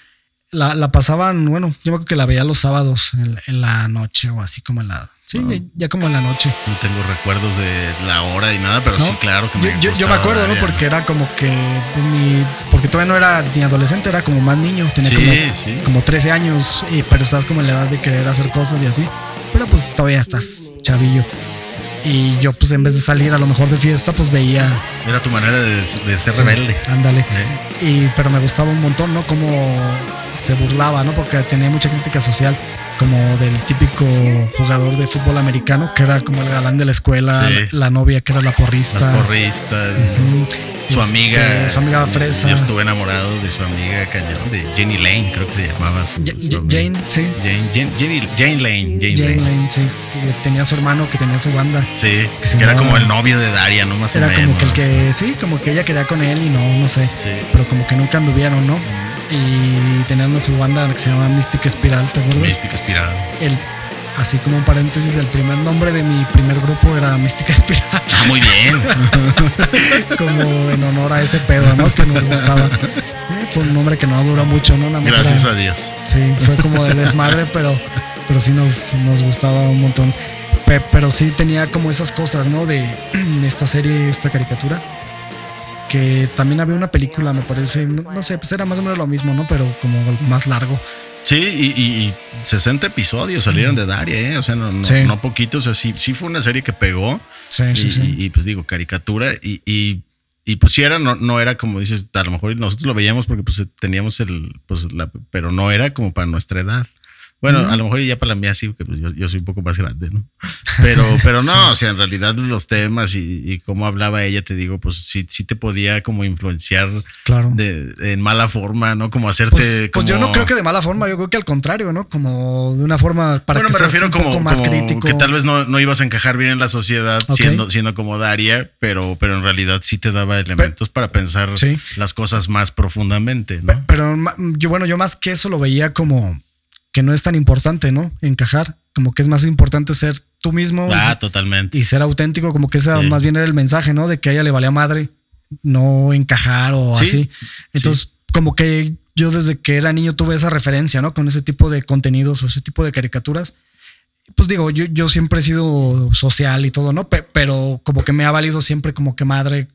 La, la pasaban, bueno, yo creo que la veía los sábados en, en la noche o así como en la... Sí, ya- como en la noche. No tengo recuerdos de la hora y nada, pero ¿no? sí, claro que yo, me yo- yo me acuerdo, ¿no? Porque era como que mi... Porque todavía no era ni adolescente, era como más niño. Tenía Sí, como, sí. como 13 años, y, pero estás como en la edad de querer hacer cosas y así. Pues todavía estás chavillo. Y yo pues en vez de salir a lo mejor de fiesta, pues veía... Era tu manera de, de ser Sí, rebelde. Ándale. ¿eh? Y, pero me gustaba un montón, ¿no? Cómo se burlaba, ¿no? Porque tenía mucha crítica social, como del típico jugador de fútbol americano, que era como el galán de la escuela, Sí. la, la novia que era la Las porrista. porristas. Ujú. Su Este, amiga. su amiga fresa. Yo estuve enamorado de su amiga cañón, de Jenny Lane, creo que se llamaba. su-. Jane, sí. Jane, Jane, Jenny- Jane Lane. Jane, Jane Lane. Lane, sí. Que tenía su hermano que tenía su banda. Sí, Que era llamaba- como el novio de Daria, ¿no? Más o Era menos. como que el que, sí, como que ella quería con él y no, no sé. Sí. Pero como que nunca anduvieron, ¿no? Y tenían su banda que se llama Mystic Spiral, ¿te acuerdas? Mística espiral. El, así como un paréntesis, el primer nombre de mi primer grupo era Mystic Spiral. Ah, muy bien. como en honor a ese pedo, ¿no? Que nos gustaba. Fue un nombre que no duró mucho, ¿no? Nada más Gracias era- a Dios. Sí, fue como de desmadre, pero, pero sí nos, nos gustaba un montón. Pe- pero sí tenía como esas cosas, ¿no? De esta serie, esta caricatura. Que también había una película, me parece. No, no sé, pues era más o menos lo mismo, ¿no? Pero como más largo. Sí, y, y- y 60 episodios salieron de Daria, ¿eh? O sea, no, no, Sí. no poquitos. O sea, sí, sí fue una serie que pegó. Sí, y, sí, sí. y- y, pues digo, caricatura. Y, y, y, pues sí era, no, no era como dices, a lo mejor nosotros lo veíamos porque pues teníamos el, pues la, pero no era como para nuestra edad. Bueno, a lo mejor ya para la mía sí, porque pues yo, yo soy un poco más grande, ¿no? Pero, pero no, o sea, en realidad los temas y, y cómo hablaba ella, te digo, pues sí, sí te podía como influenciar Claro. de, en mala forma, ¿no? Como hacerte. Pues, pues yo no creo que de mala forma, yo creo que al contrario, ¿no? Como de una forma para bueno, que me seas refiero un como, poco más como crítico. que tal vez no, no ibas a encajar bien en la sociedad siendo, siendo como Daria, pero, pero en realidad sí te daba elementos para pensar Sí. las cosas más profundamente, ¿no? Pero ma- yo, bueno, yo más que eso lo veía como que no es tan importante, ¿no? Encajar. Como que es más importante ser tú mismo y Ah, se- totalmente. y, ser auténtico, como que ese Sí. más bien era el mensaje, ¿no? De que a ella le valía madre no encajar o Sí, así. Entonces, como que yo desde que era niño tuve esa referencia, ¿no? Con ese tipo de contenidos o ese tipo de caricaturas. Pues digo, yo, yo siempre he sido social y todo, ¿no? Pe- pero como que me ha valido siempre como que madre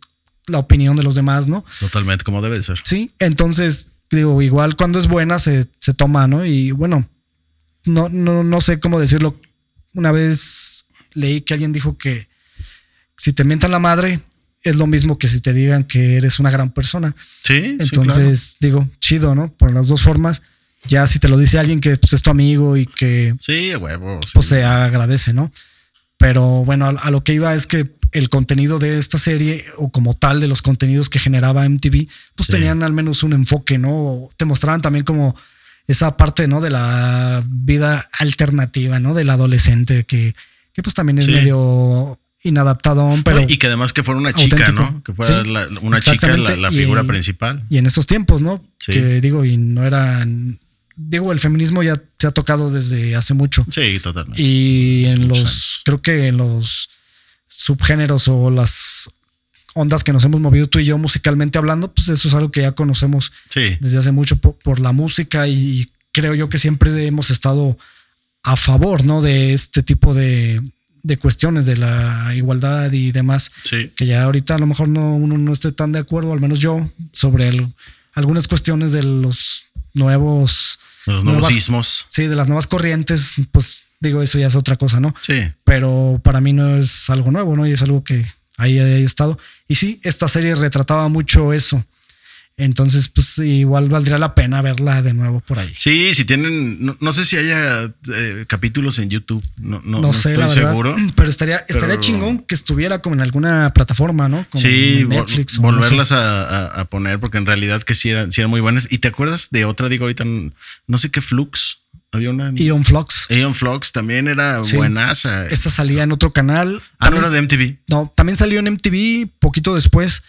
la opinión de los demás, ¿no? Totalmente como debe ser. Sí, entonces digo, igual cuando es buena se, se toma, ¿no? Y bueno, no, no, no sé cómo decirlo. Una vez leí que alguien dijo que si te mientan la madre es lo mismo que si te digan que eres una gran persona. Sí, sí, Entonces, digo, chido, ¿no? Por las dos formas. Ya si te lo dice alguien que pues, es tu amigo y que claro. Sí, huevo. sí. pues se agradece, ¿no? Pero bueno, a, a lo que iba es que el contenido de esta serie o como tal de los contenidos que generaba MTV, pues Sí. tenían al menos un enfoque, ¿no? Te mostraban también como esa parte, ¿no? De la vida alternativa, ¿no? Del adolescente que, que pues también es Sí. medio inadaptado, pero... y que además que fuera una chica. ¿no? Que fuera Sí, la- una chica la, Y- figura principal. y en esos tiempos, ¿no? Sí. Que digo, y no eran... Digo, el feminismo ya se ha tocado desde hace mucho. Sí, totalmente. Y en los, creo que en los subgéneros o las ondas que nos hemos movido tú y yo musicalmente hablando, pues eso es algo que ya conocemos sí, desde hace mucho por, por la música y creo yo que siempre hemos estado a favor, ¿no? De este tipo de, de cuestiones de la igualdad y demás, sí. que ya ahorita a lo mejor no, uno no esté tan de acuerdo, al menos yo, sobre el- algunas cuestiones de los nuevos... Los nuevos nuevas- sismos. Sí, de las nuevas corrientes, pues digo, eso ya es otra cosa, ¿no? Sí. pero para mí no es algo nuevo, ¿no? Y es algo que ahí he estado. Y sí, esta serie retrataba mucho eso. Entonces, pues igual valdría la pena verla de nuevo por ahí. Sí, si tienen, no, no sé si haya eh, capítulos en YouTube, no, no, No, no sé, estoy la verdad. seguro. Pero estaría, estaría Pero- chingón que estuviera como en alguna plataforma, ¿no? Como Sí, en vol- Netflix. o volverlas a, poner, porque en realidad que sí eran, sí eran muy buenas. ¿Y te acuerdas de otra? Digo, ahorita no sé qué Flux. Había una. Ion Flux. Aeon Flux también era Sí. buenaza. Esta salía en otro canal. ah, no era de MTV. No, también salió en MTV poquito después.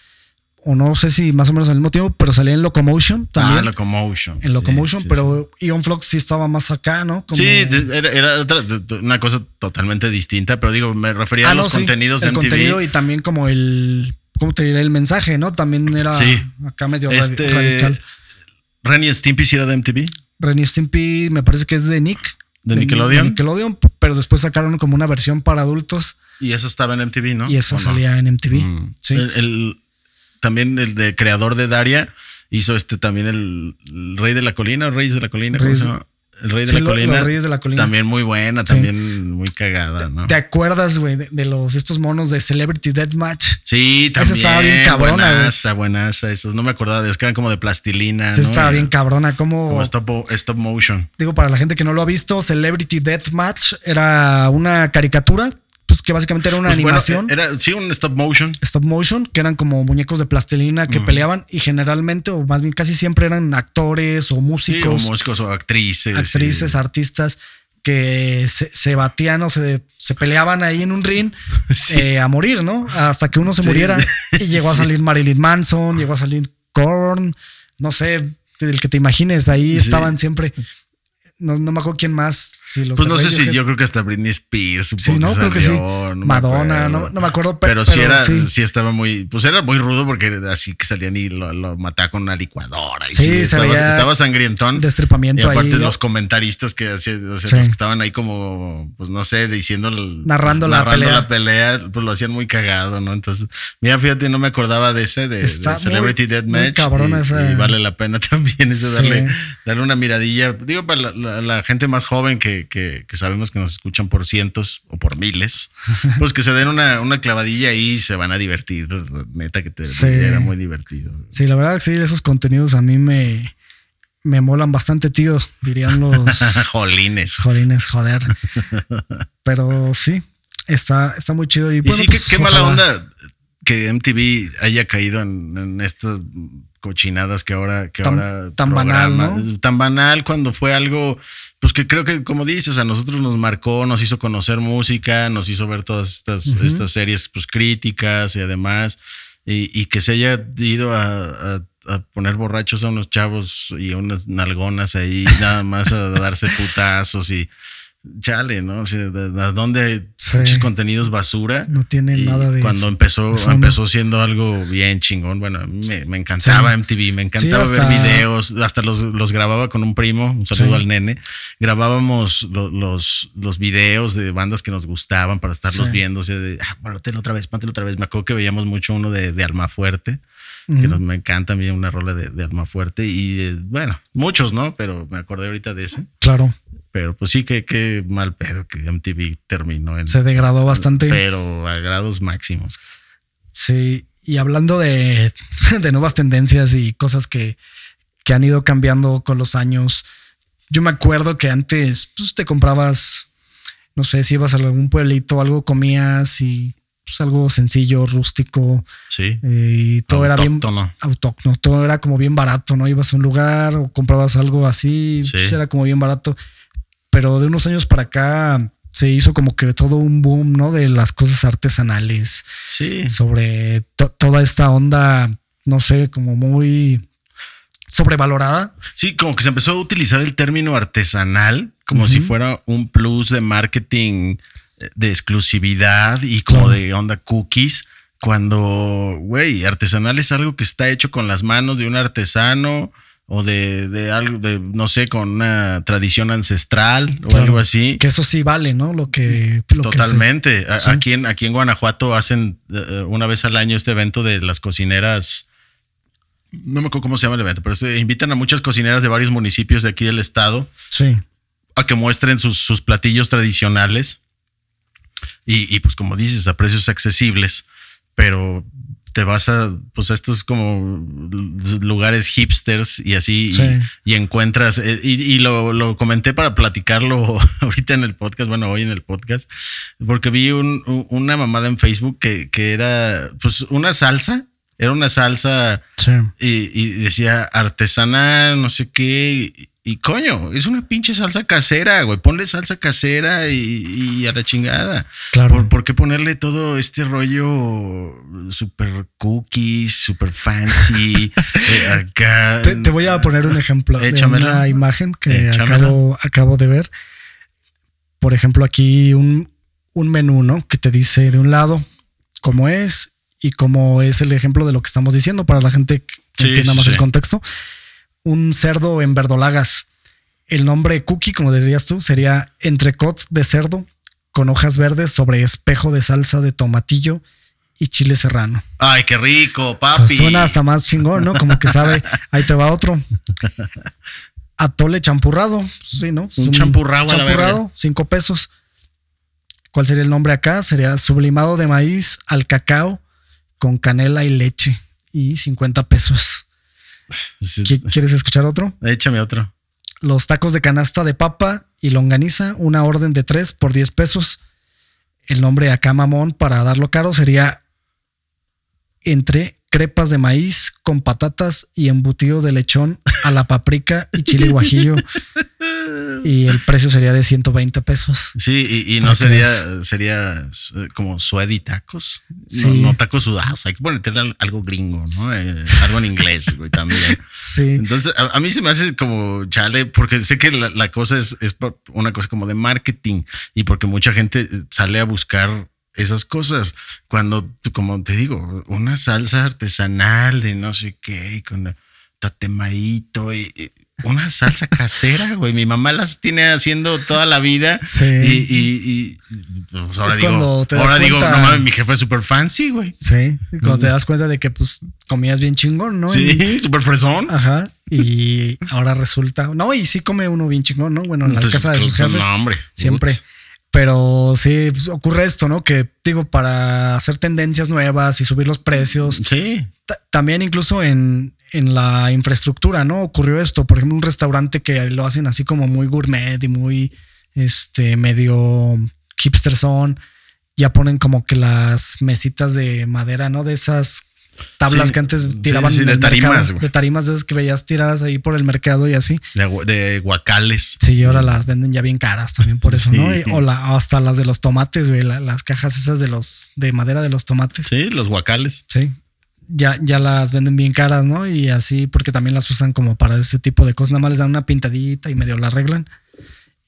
O no sé si más o menos al mismo tiempo, pero salía en Locomotion también. Ah, Locomotion. en Locomotion, sí, pero Ion Flux sí estaba más acá, ¿no? Como- Sí, era, era otra- una cosa totalmente distinta, pero digo, me refería Ah, a los contenidos de el MTV. contenido y también como el, ¿cómo te diré? El mensaje, ¿no? También era Sí. acá medio Este, radical. Renny Stimpy sí era de MTV. Renny Stimpy me parece que es de Nick. ¿De Nickelodeon? de Nickelodeon, pero después sacaron como una versión para adultos Y eso estaba en MTV, ¿no? y eso salía en MTV. Mm. Sí. El, el- también el de creador de Daria hizo este también el, el Rey de la Colina, Reyes de la Colina, ¿cómo Reyes- se llama? El Rey de Sí, la lo- Colina. los Reyes de la Colina. También muy buena, también muy cagada, ¿no? ¿Te acuerdas, güey, de, de los estos monos de Celebrity Deathmatch? Sí, Esa también. estaba bien cabrona, güey. Buenaza, buenaza. Esos no me acordaba de esos que eran como de plastilina. Sí, ¿no? estaba bien cabrona. Como, Como stop, stop motion. digo, para la gente que no lo ha visto, Celebrity Deathmatch era una caricatura, pues que básicamente era una Pues, bueno, animación. era, sí, un stop motion. stop motion, que eran como muñecos de plastilina que peleaban y generalmente, o más bien casi siempre eran actores o Sí, o músicos, músicos o actrices. actrices, sí. artistas que se, se batían o se, se peleaban ahí en un ring eh, a morir, ¿no? Hasta que uno se muriera. Y llegó a salir Marilyn Manson, llegó a salir Korn, no sé, el que te imagines, ahí estaban siempre. No, no me acuerdo quién más. Los Pues no sé si yo creo que hasta Britney Spears. Sí, supongo no, que creo que sí. no Madonna, no, no me acuerdo, pe- Pero, sí pero era, sí. sí. estaba muy, pues era muy rudo porque así que salían y lo, lo mataba con una licuadora. Y Sí, sí, estaba, sangrientón. destripamiento Y aparte ahí. los comentaristas que o sea, Sí. los que estaban ahí como, pues no sé, diciendo, Narrando la pelea. la pelea, pues lo hacían muy cagado, ¿no? Entonces, mira, fíjate, no me acordaba de ese, de, Celebrity muy Deathmatch. cabrona y, esa- y vale la pena también eso, Sí. darle, darle una miradilla. Digo, para la, la- la gente más joven que, que, que sabemos que nos escuchan por cientos o por miles, pues que se den una, una clavadilla ahí y se van a divertir. Neta, que te, Sí. era muy divertido. Sí, la verdad que sí, esos contenidos a mí me, me molan bastante, tío, dirían los Jolines. jolines, joder. Pero sí, está, está muy chido. Y, Y bueno, sí, pues, qué mala ojalá. onda que MTV haya caído en, en estas cochinadas que ahora que Tan- ahora tan banal, tan banal cuando fue algo pues que creo que como dices a nosotros nos marcó nos hizo conocer música nos hizo ver todas estas estas series pues críticas y además y, y que se haya ido a, a- a poner borrachos a unos chavos y a unas nalgonas ahí nada más a darse putazos y chale, ¿no? O sea, ¿de- de dónde Sí. muchos contenidos basura? No tiene Y nada de- Cuando empezó, de empezó siendo algo bien chingón. Bueno, a mí me, me encantaba Sí. MTV, me encantaba Sí, hasta- ver videos, hasta los, los grababa con un primo, un saludo al nene. Grabábamos lo- los, los videos de bandas que nos gustaban para estarlos viendo. O sea, de, ah, póntelo otra vez, póntelo otra vez. Me acuerdo que veíamos mucho uno de, de Almafuerte, que nos, me encanta a mí una rola de, de Almafuerte. Y eh, bueno, muchos, ¿no? Pero me acordé ahorita de ese. Claro, Pero pues sí, que qué mal pedo que MTV terminó en. se degradó bastante. Pero a grados máximos. Sí, y hablando de, de nuevas tendencias y cosas que, que han ido cambiando con los años, yo me acuerdo que antes pues, te comprabas, no sé, si ibas a algún pueblito, algo comías y pues, algo sencillo, rústico, Sí. eh, y todo era bien Autóctono. autóctono, todo era como bien barato, ¿no? Ibas a un lugar o comprabas algo así, Sí. pues, era como bien barato. Pero de unos años para acá se hizo como que todo un boom, ¿no? De las cosas artesanales Sí. sobre to- toda esta onda, no sé, como muy sobrevalorada. Sí, como que se empezó a utilizar el término artesanal como si fuera un plus de marketing eh, de exclusividad y como Claro. de onda cookies. Cuando, güey, artesanal es algo que está hecho con las manos de un artesano o de, de algo, de, no sé, con una tradición ancestral o Claro. algo así. Que eso sí vale, ¿no? Lo que. Lo Totalmente. Sí. Aquí, en, aquí en Guanajuato hacen eh, una vez al año este evento de las cocineras. No me acuerdo cómo se llama el evento, pero se invitan a muchas cocineras de varios municipios de aquí del estado sí. a que muestren sus, sus platillos tradicionales. Y, y, pues como dices, a precios accesibles, pero te vas a, pues a estos como lugares hipsters y así, y- Sí. y, encuentras, eh, y, y lo, lo comenté para platicarlo ahorita en el podcast, bueno, hoy en el podcast, porque vi un- un- una mamada en Facebook que, que era, pues una salsa, era una salsa Sí. y, y decía artesanal, no sé qué. Y, coño, es una pinche salsa casera, güey. Ponle salsa casera y, y a la chingada. Claro. ¿Por, por qué ponerle todo este rollo super cookies, super fancy? eh, acá. Te, te voy a poner un ejemplo de Échamelo. una imagen que acabo, acabo de ver. Por ejemplo, aquí un, un menú, ¿no? Que te dice de un lado cómo es y cómo es el ejemplo de lo que estamos diciendo para la gente que Sí, entienda más sí. el contexto. Un cerdo en verdolagas. El nombre cookie, como dirías tú, sería entrecot de cerdo con hojas verdes sobre espejo de salsa de tomatillo y chile serrano. Ay, qué rico, papi. Suena hasta más chingón, ¿no? Como que sabe, ahí te va otro. Atole champurrado, sí, ¿no? Un champurrado champurrado, cinco pesos. ¿Cuál sería el nombre acá? Sería sublimado de maíz al cacao con canela y leche y 50 pesos. Sí, ¿Qui- ¿Quieres escuchar otro? Échame otro. Los tacos de canasta de papa y longaniza, una orden de tres por 10 pesos. el nombre acá mamón para darlo caro sería entre crepas de maíz con patatas y embutido de lechón a la paprika y chile guajillo. y el precio sería de 120 pesos. Sí, y, y no sería, sería eh, como sweaty tacos. Sí. No, no tacos sudados. Hay que ponerle al- algo gringo, ¿no? Eh, algo en inglés, güey, también. Sí. Entonces, a, a mí se me hace como chale, porque sé que la, la cosa es, es una cosa como de marketing y porque mucha gente eh, sale a buscar esas cosas. Cuando, como te digo, una salsa artesanal de no sé qué, y con tatemaito y, y una salsa casera, güey. Mi mamá las tiene haciendo toda la vida. Sí. Y, y- y, pues, ahora Es digo, cuando te das ahora digo, no mames, mi jefe es súper fancy, güey. Sí. Cuando te das cuenta de que pues comías bien chingón, ¿no? Sí, súper fresón. Ajá. Y ahora resulta. No, y sí come uno bien chingón, ¿no? Bueno, en la Entonces, casa de sus pues, jefes. No, hombre. Siempre. Pero sí, pues, ocurre esto, ¿no? Que digo, para hacer tendencias nuevas y subir los precios, Sí. ta- también incluso en, en la infraestructura, ¿no? Ocurrió esto, por ejemplo, un restaurante que lo hacen así como muy gourmet y muy, este, medio hipster son, ya ponen como que las mesitas de madera, ¿no? De esas tablas Sí, que antes tiraban sí, de tarimas, mercado, güey. de tarimas de esas que veías tiradas ahí por el mercado y así. De, de guacales. Sí, y ahora las venden ya bien caras también por eso. ¿no? O la, hasta las de los tomates, güey, la- las cajas esas de los de madera de los tomates. Sí, los guacales. Sí. Ya, ya las venden bien caras, ¿no? Y así, porque también las usan como para ese tipo de cosas. Nada más les dan una pintadita y medio la arreglan.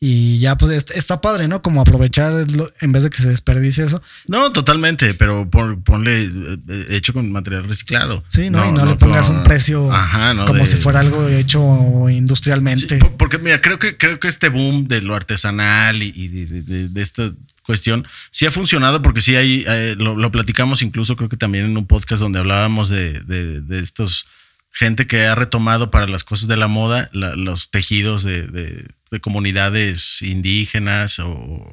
Y ya, pues est- está padre, ¿no? Como aprovechar en vez de que se desperdicie eso. No, totalmente, pero pon- ponle eh, eh, hecho con material reciclado. Sí, ¿no? y no, le pongas un precio Ajá, no, como de- si fuera algo hecho Sí, industrialmente. po- porque mira, creo que creo que este boom de lo artesanal y, y de- de- de esta cuestión sí ha funcionado porque sí hay eh, lo, lo platicamos incluso creo que también en un podcast donde hablábamos de, de- de estos gente que ha retomado para las cosas de la moda la- los tejidos de, de- de comunidades indígenas o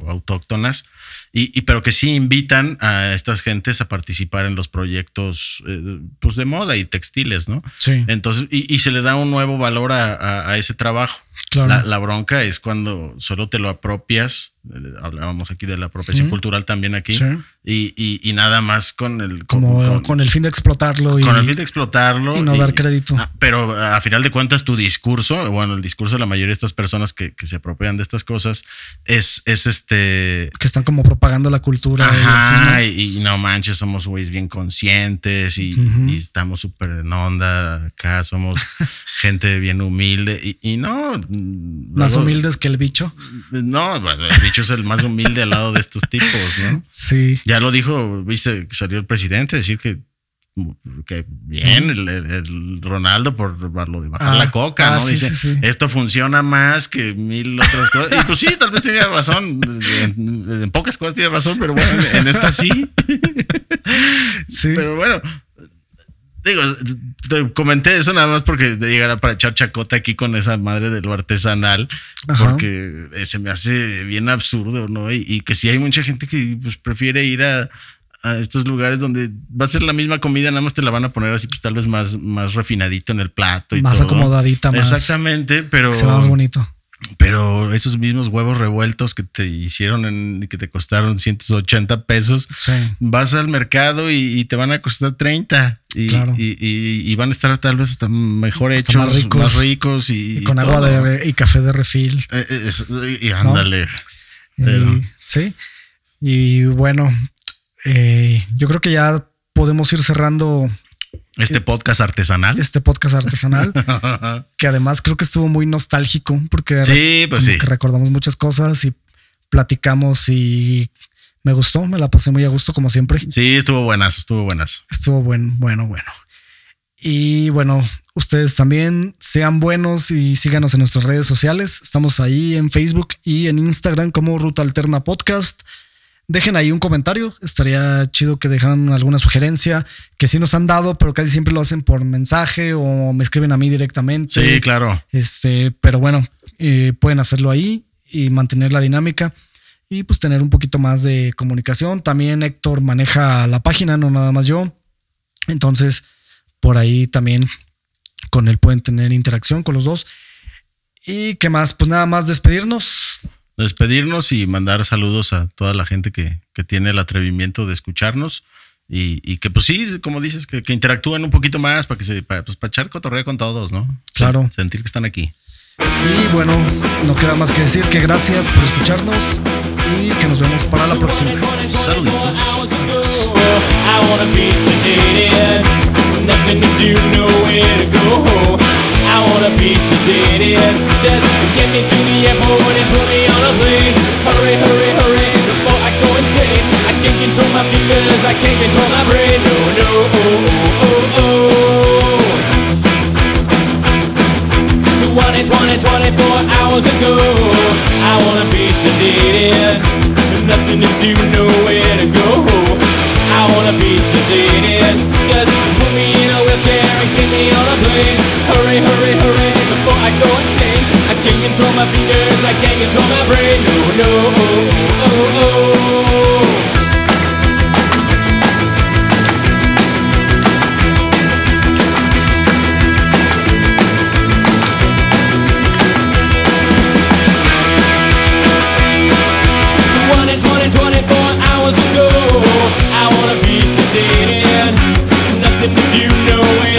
autóctonas y, y pero que sí invitan a estas gentes a participar en los proyectos eh, pues de moda y textiles, ¿no? Sí. Entonces, y, y se le da un nuevo valor a, a- a ese trabajo. Claro. La, la bronca es cuando solo te lo apropias. Hablábamos aquí de la apropiación cultural también aquí. Sí. Y, y- y nada más con el. como con, con, el fin de explotarlo y, con el fin de explotarlo. y no dar crédito. Ah, pero a final de cuentas, tu discurso, bueno, el discurso de la mayoría de estas personas que, que se apropian de estas cosas es, es este. que están como propagando la cultura. y Ajá, y, y no manches, somos güeyes bien conscientes y, Ujú. y estamos súper en onda acá, somos gente bien humilde y, y no. Más luego- humildes que el bicho. No, bueno, el bicho es el más humilde al lado de estos tipos, ¿no? Sí. Ya lo dijo, viste, salió el presidente a decir que, que bien, el, el- Ronaldo por lo de bajar Ah, la coca, ah, ¿no? sí, Dice, sí, sí. esto funciona más que mil otras cosas. Y pues sí, tal vez tiene razón. En, en pocas cosas tiene razón, pero bueno, en, en esta sí. Sí. Pero bueno, digo, te comenté eso nada más porque de llegar para echar chacota aquí con esa madre de lo artesanal, Ajá. porque eh, se me hace bien absurdo, ¿no? Y, y que sí hay mucha gente que pues, prefiere ir a, a estos lugares donde va a ser la misma comida, nada más te la van a poner así, pues tal vez más, más refinadito en el plato y Más todo. acomodadita, más- Exactamente, pero. Se ve más bonito. Pero esos mismos huevos revueltos que te hicieron en, y que te costaron 180 pesos, Sí. vas al mercado y, y te van a costar 30 y, Claro. y, y- y van a estar tal vez hasta mejor Hasta hechos, más ricos. más ricos y, con agua de, y café de refil. Eh, eh, es- y ándale. Pero- sí. Y bueno, eh, yo creo que ya podemos ir cerrando Este podcast artesanal. este podcast artesanal, que además creo que estuvo muy nostálgico porque Sí, pues como sí. que recordamos muchas cosas y platicamos y me gustó, me la pasé muy a gusto como siempre. Sí, estuvo buenas, estuvo buenas. Estuvo bueno, bueno, bueno. Y bueno, ustedes también sean buenos y síganos en nuestras redes sociales. Estamos ahí en Facebook y en Instagram como Ruta Alterna Podcast. Dejen ahí un comentario. Estaría chido que dejaran alguna sugerencia que sí nos han dado, pero casi siempre lo hacen por mensaje o me escriben a mí directamente. Sí, claro. Este, pero bueno, eh, pueden hacerlo ahí y mantener la dinámica y pues tener un poquito más de comunicación. También Héctor maneja la página, no nada más yo. Entonces, por ahí también con él pueden tener interacción con los dos. Y qué más, pues nada más despedirnos. Despedirnos y mandar saludos a toda la gente que, que tiene el atrevimiento de escucharnos. Y, y que pues sí, como dices, que, que interactúen un poquito más para que se, para, pues, para echar cotorreo con todos, ¿no? Claro. Sentir que están aquí. Y bueno, no queda más que decir que gracias por escucharnos y que nos vemos para la próxima. Saluditos. I wanna be sedated, just get me to the airport and put me on a plane. Hurry, hurry, hurry, before I go insane. I can't control my fingers, I can't control my brain. No, no, oh, oh, oh, oh. 20, 20, 24 hours ago, I wanna be sedated, nothing to do, nowhere to go. I wanna be sedated. Just put me in a wheelchair and kick me on a plane. Hurry, hurry, hurry, before I go insane. I can't control my fingers, I can't control my brain. No, no, oh, oh, oh. Twenty, twenty, twenty-four hours ago, I wanna be sedated. Nothing to do, nowhere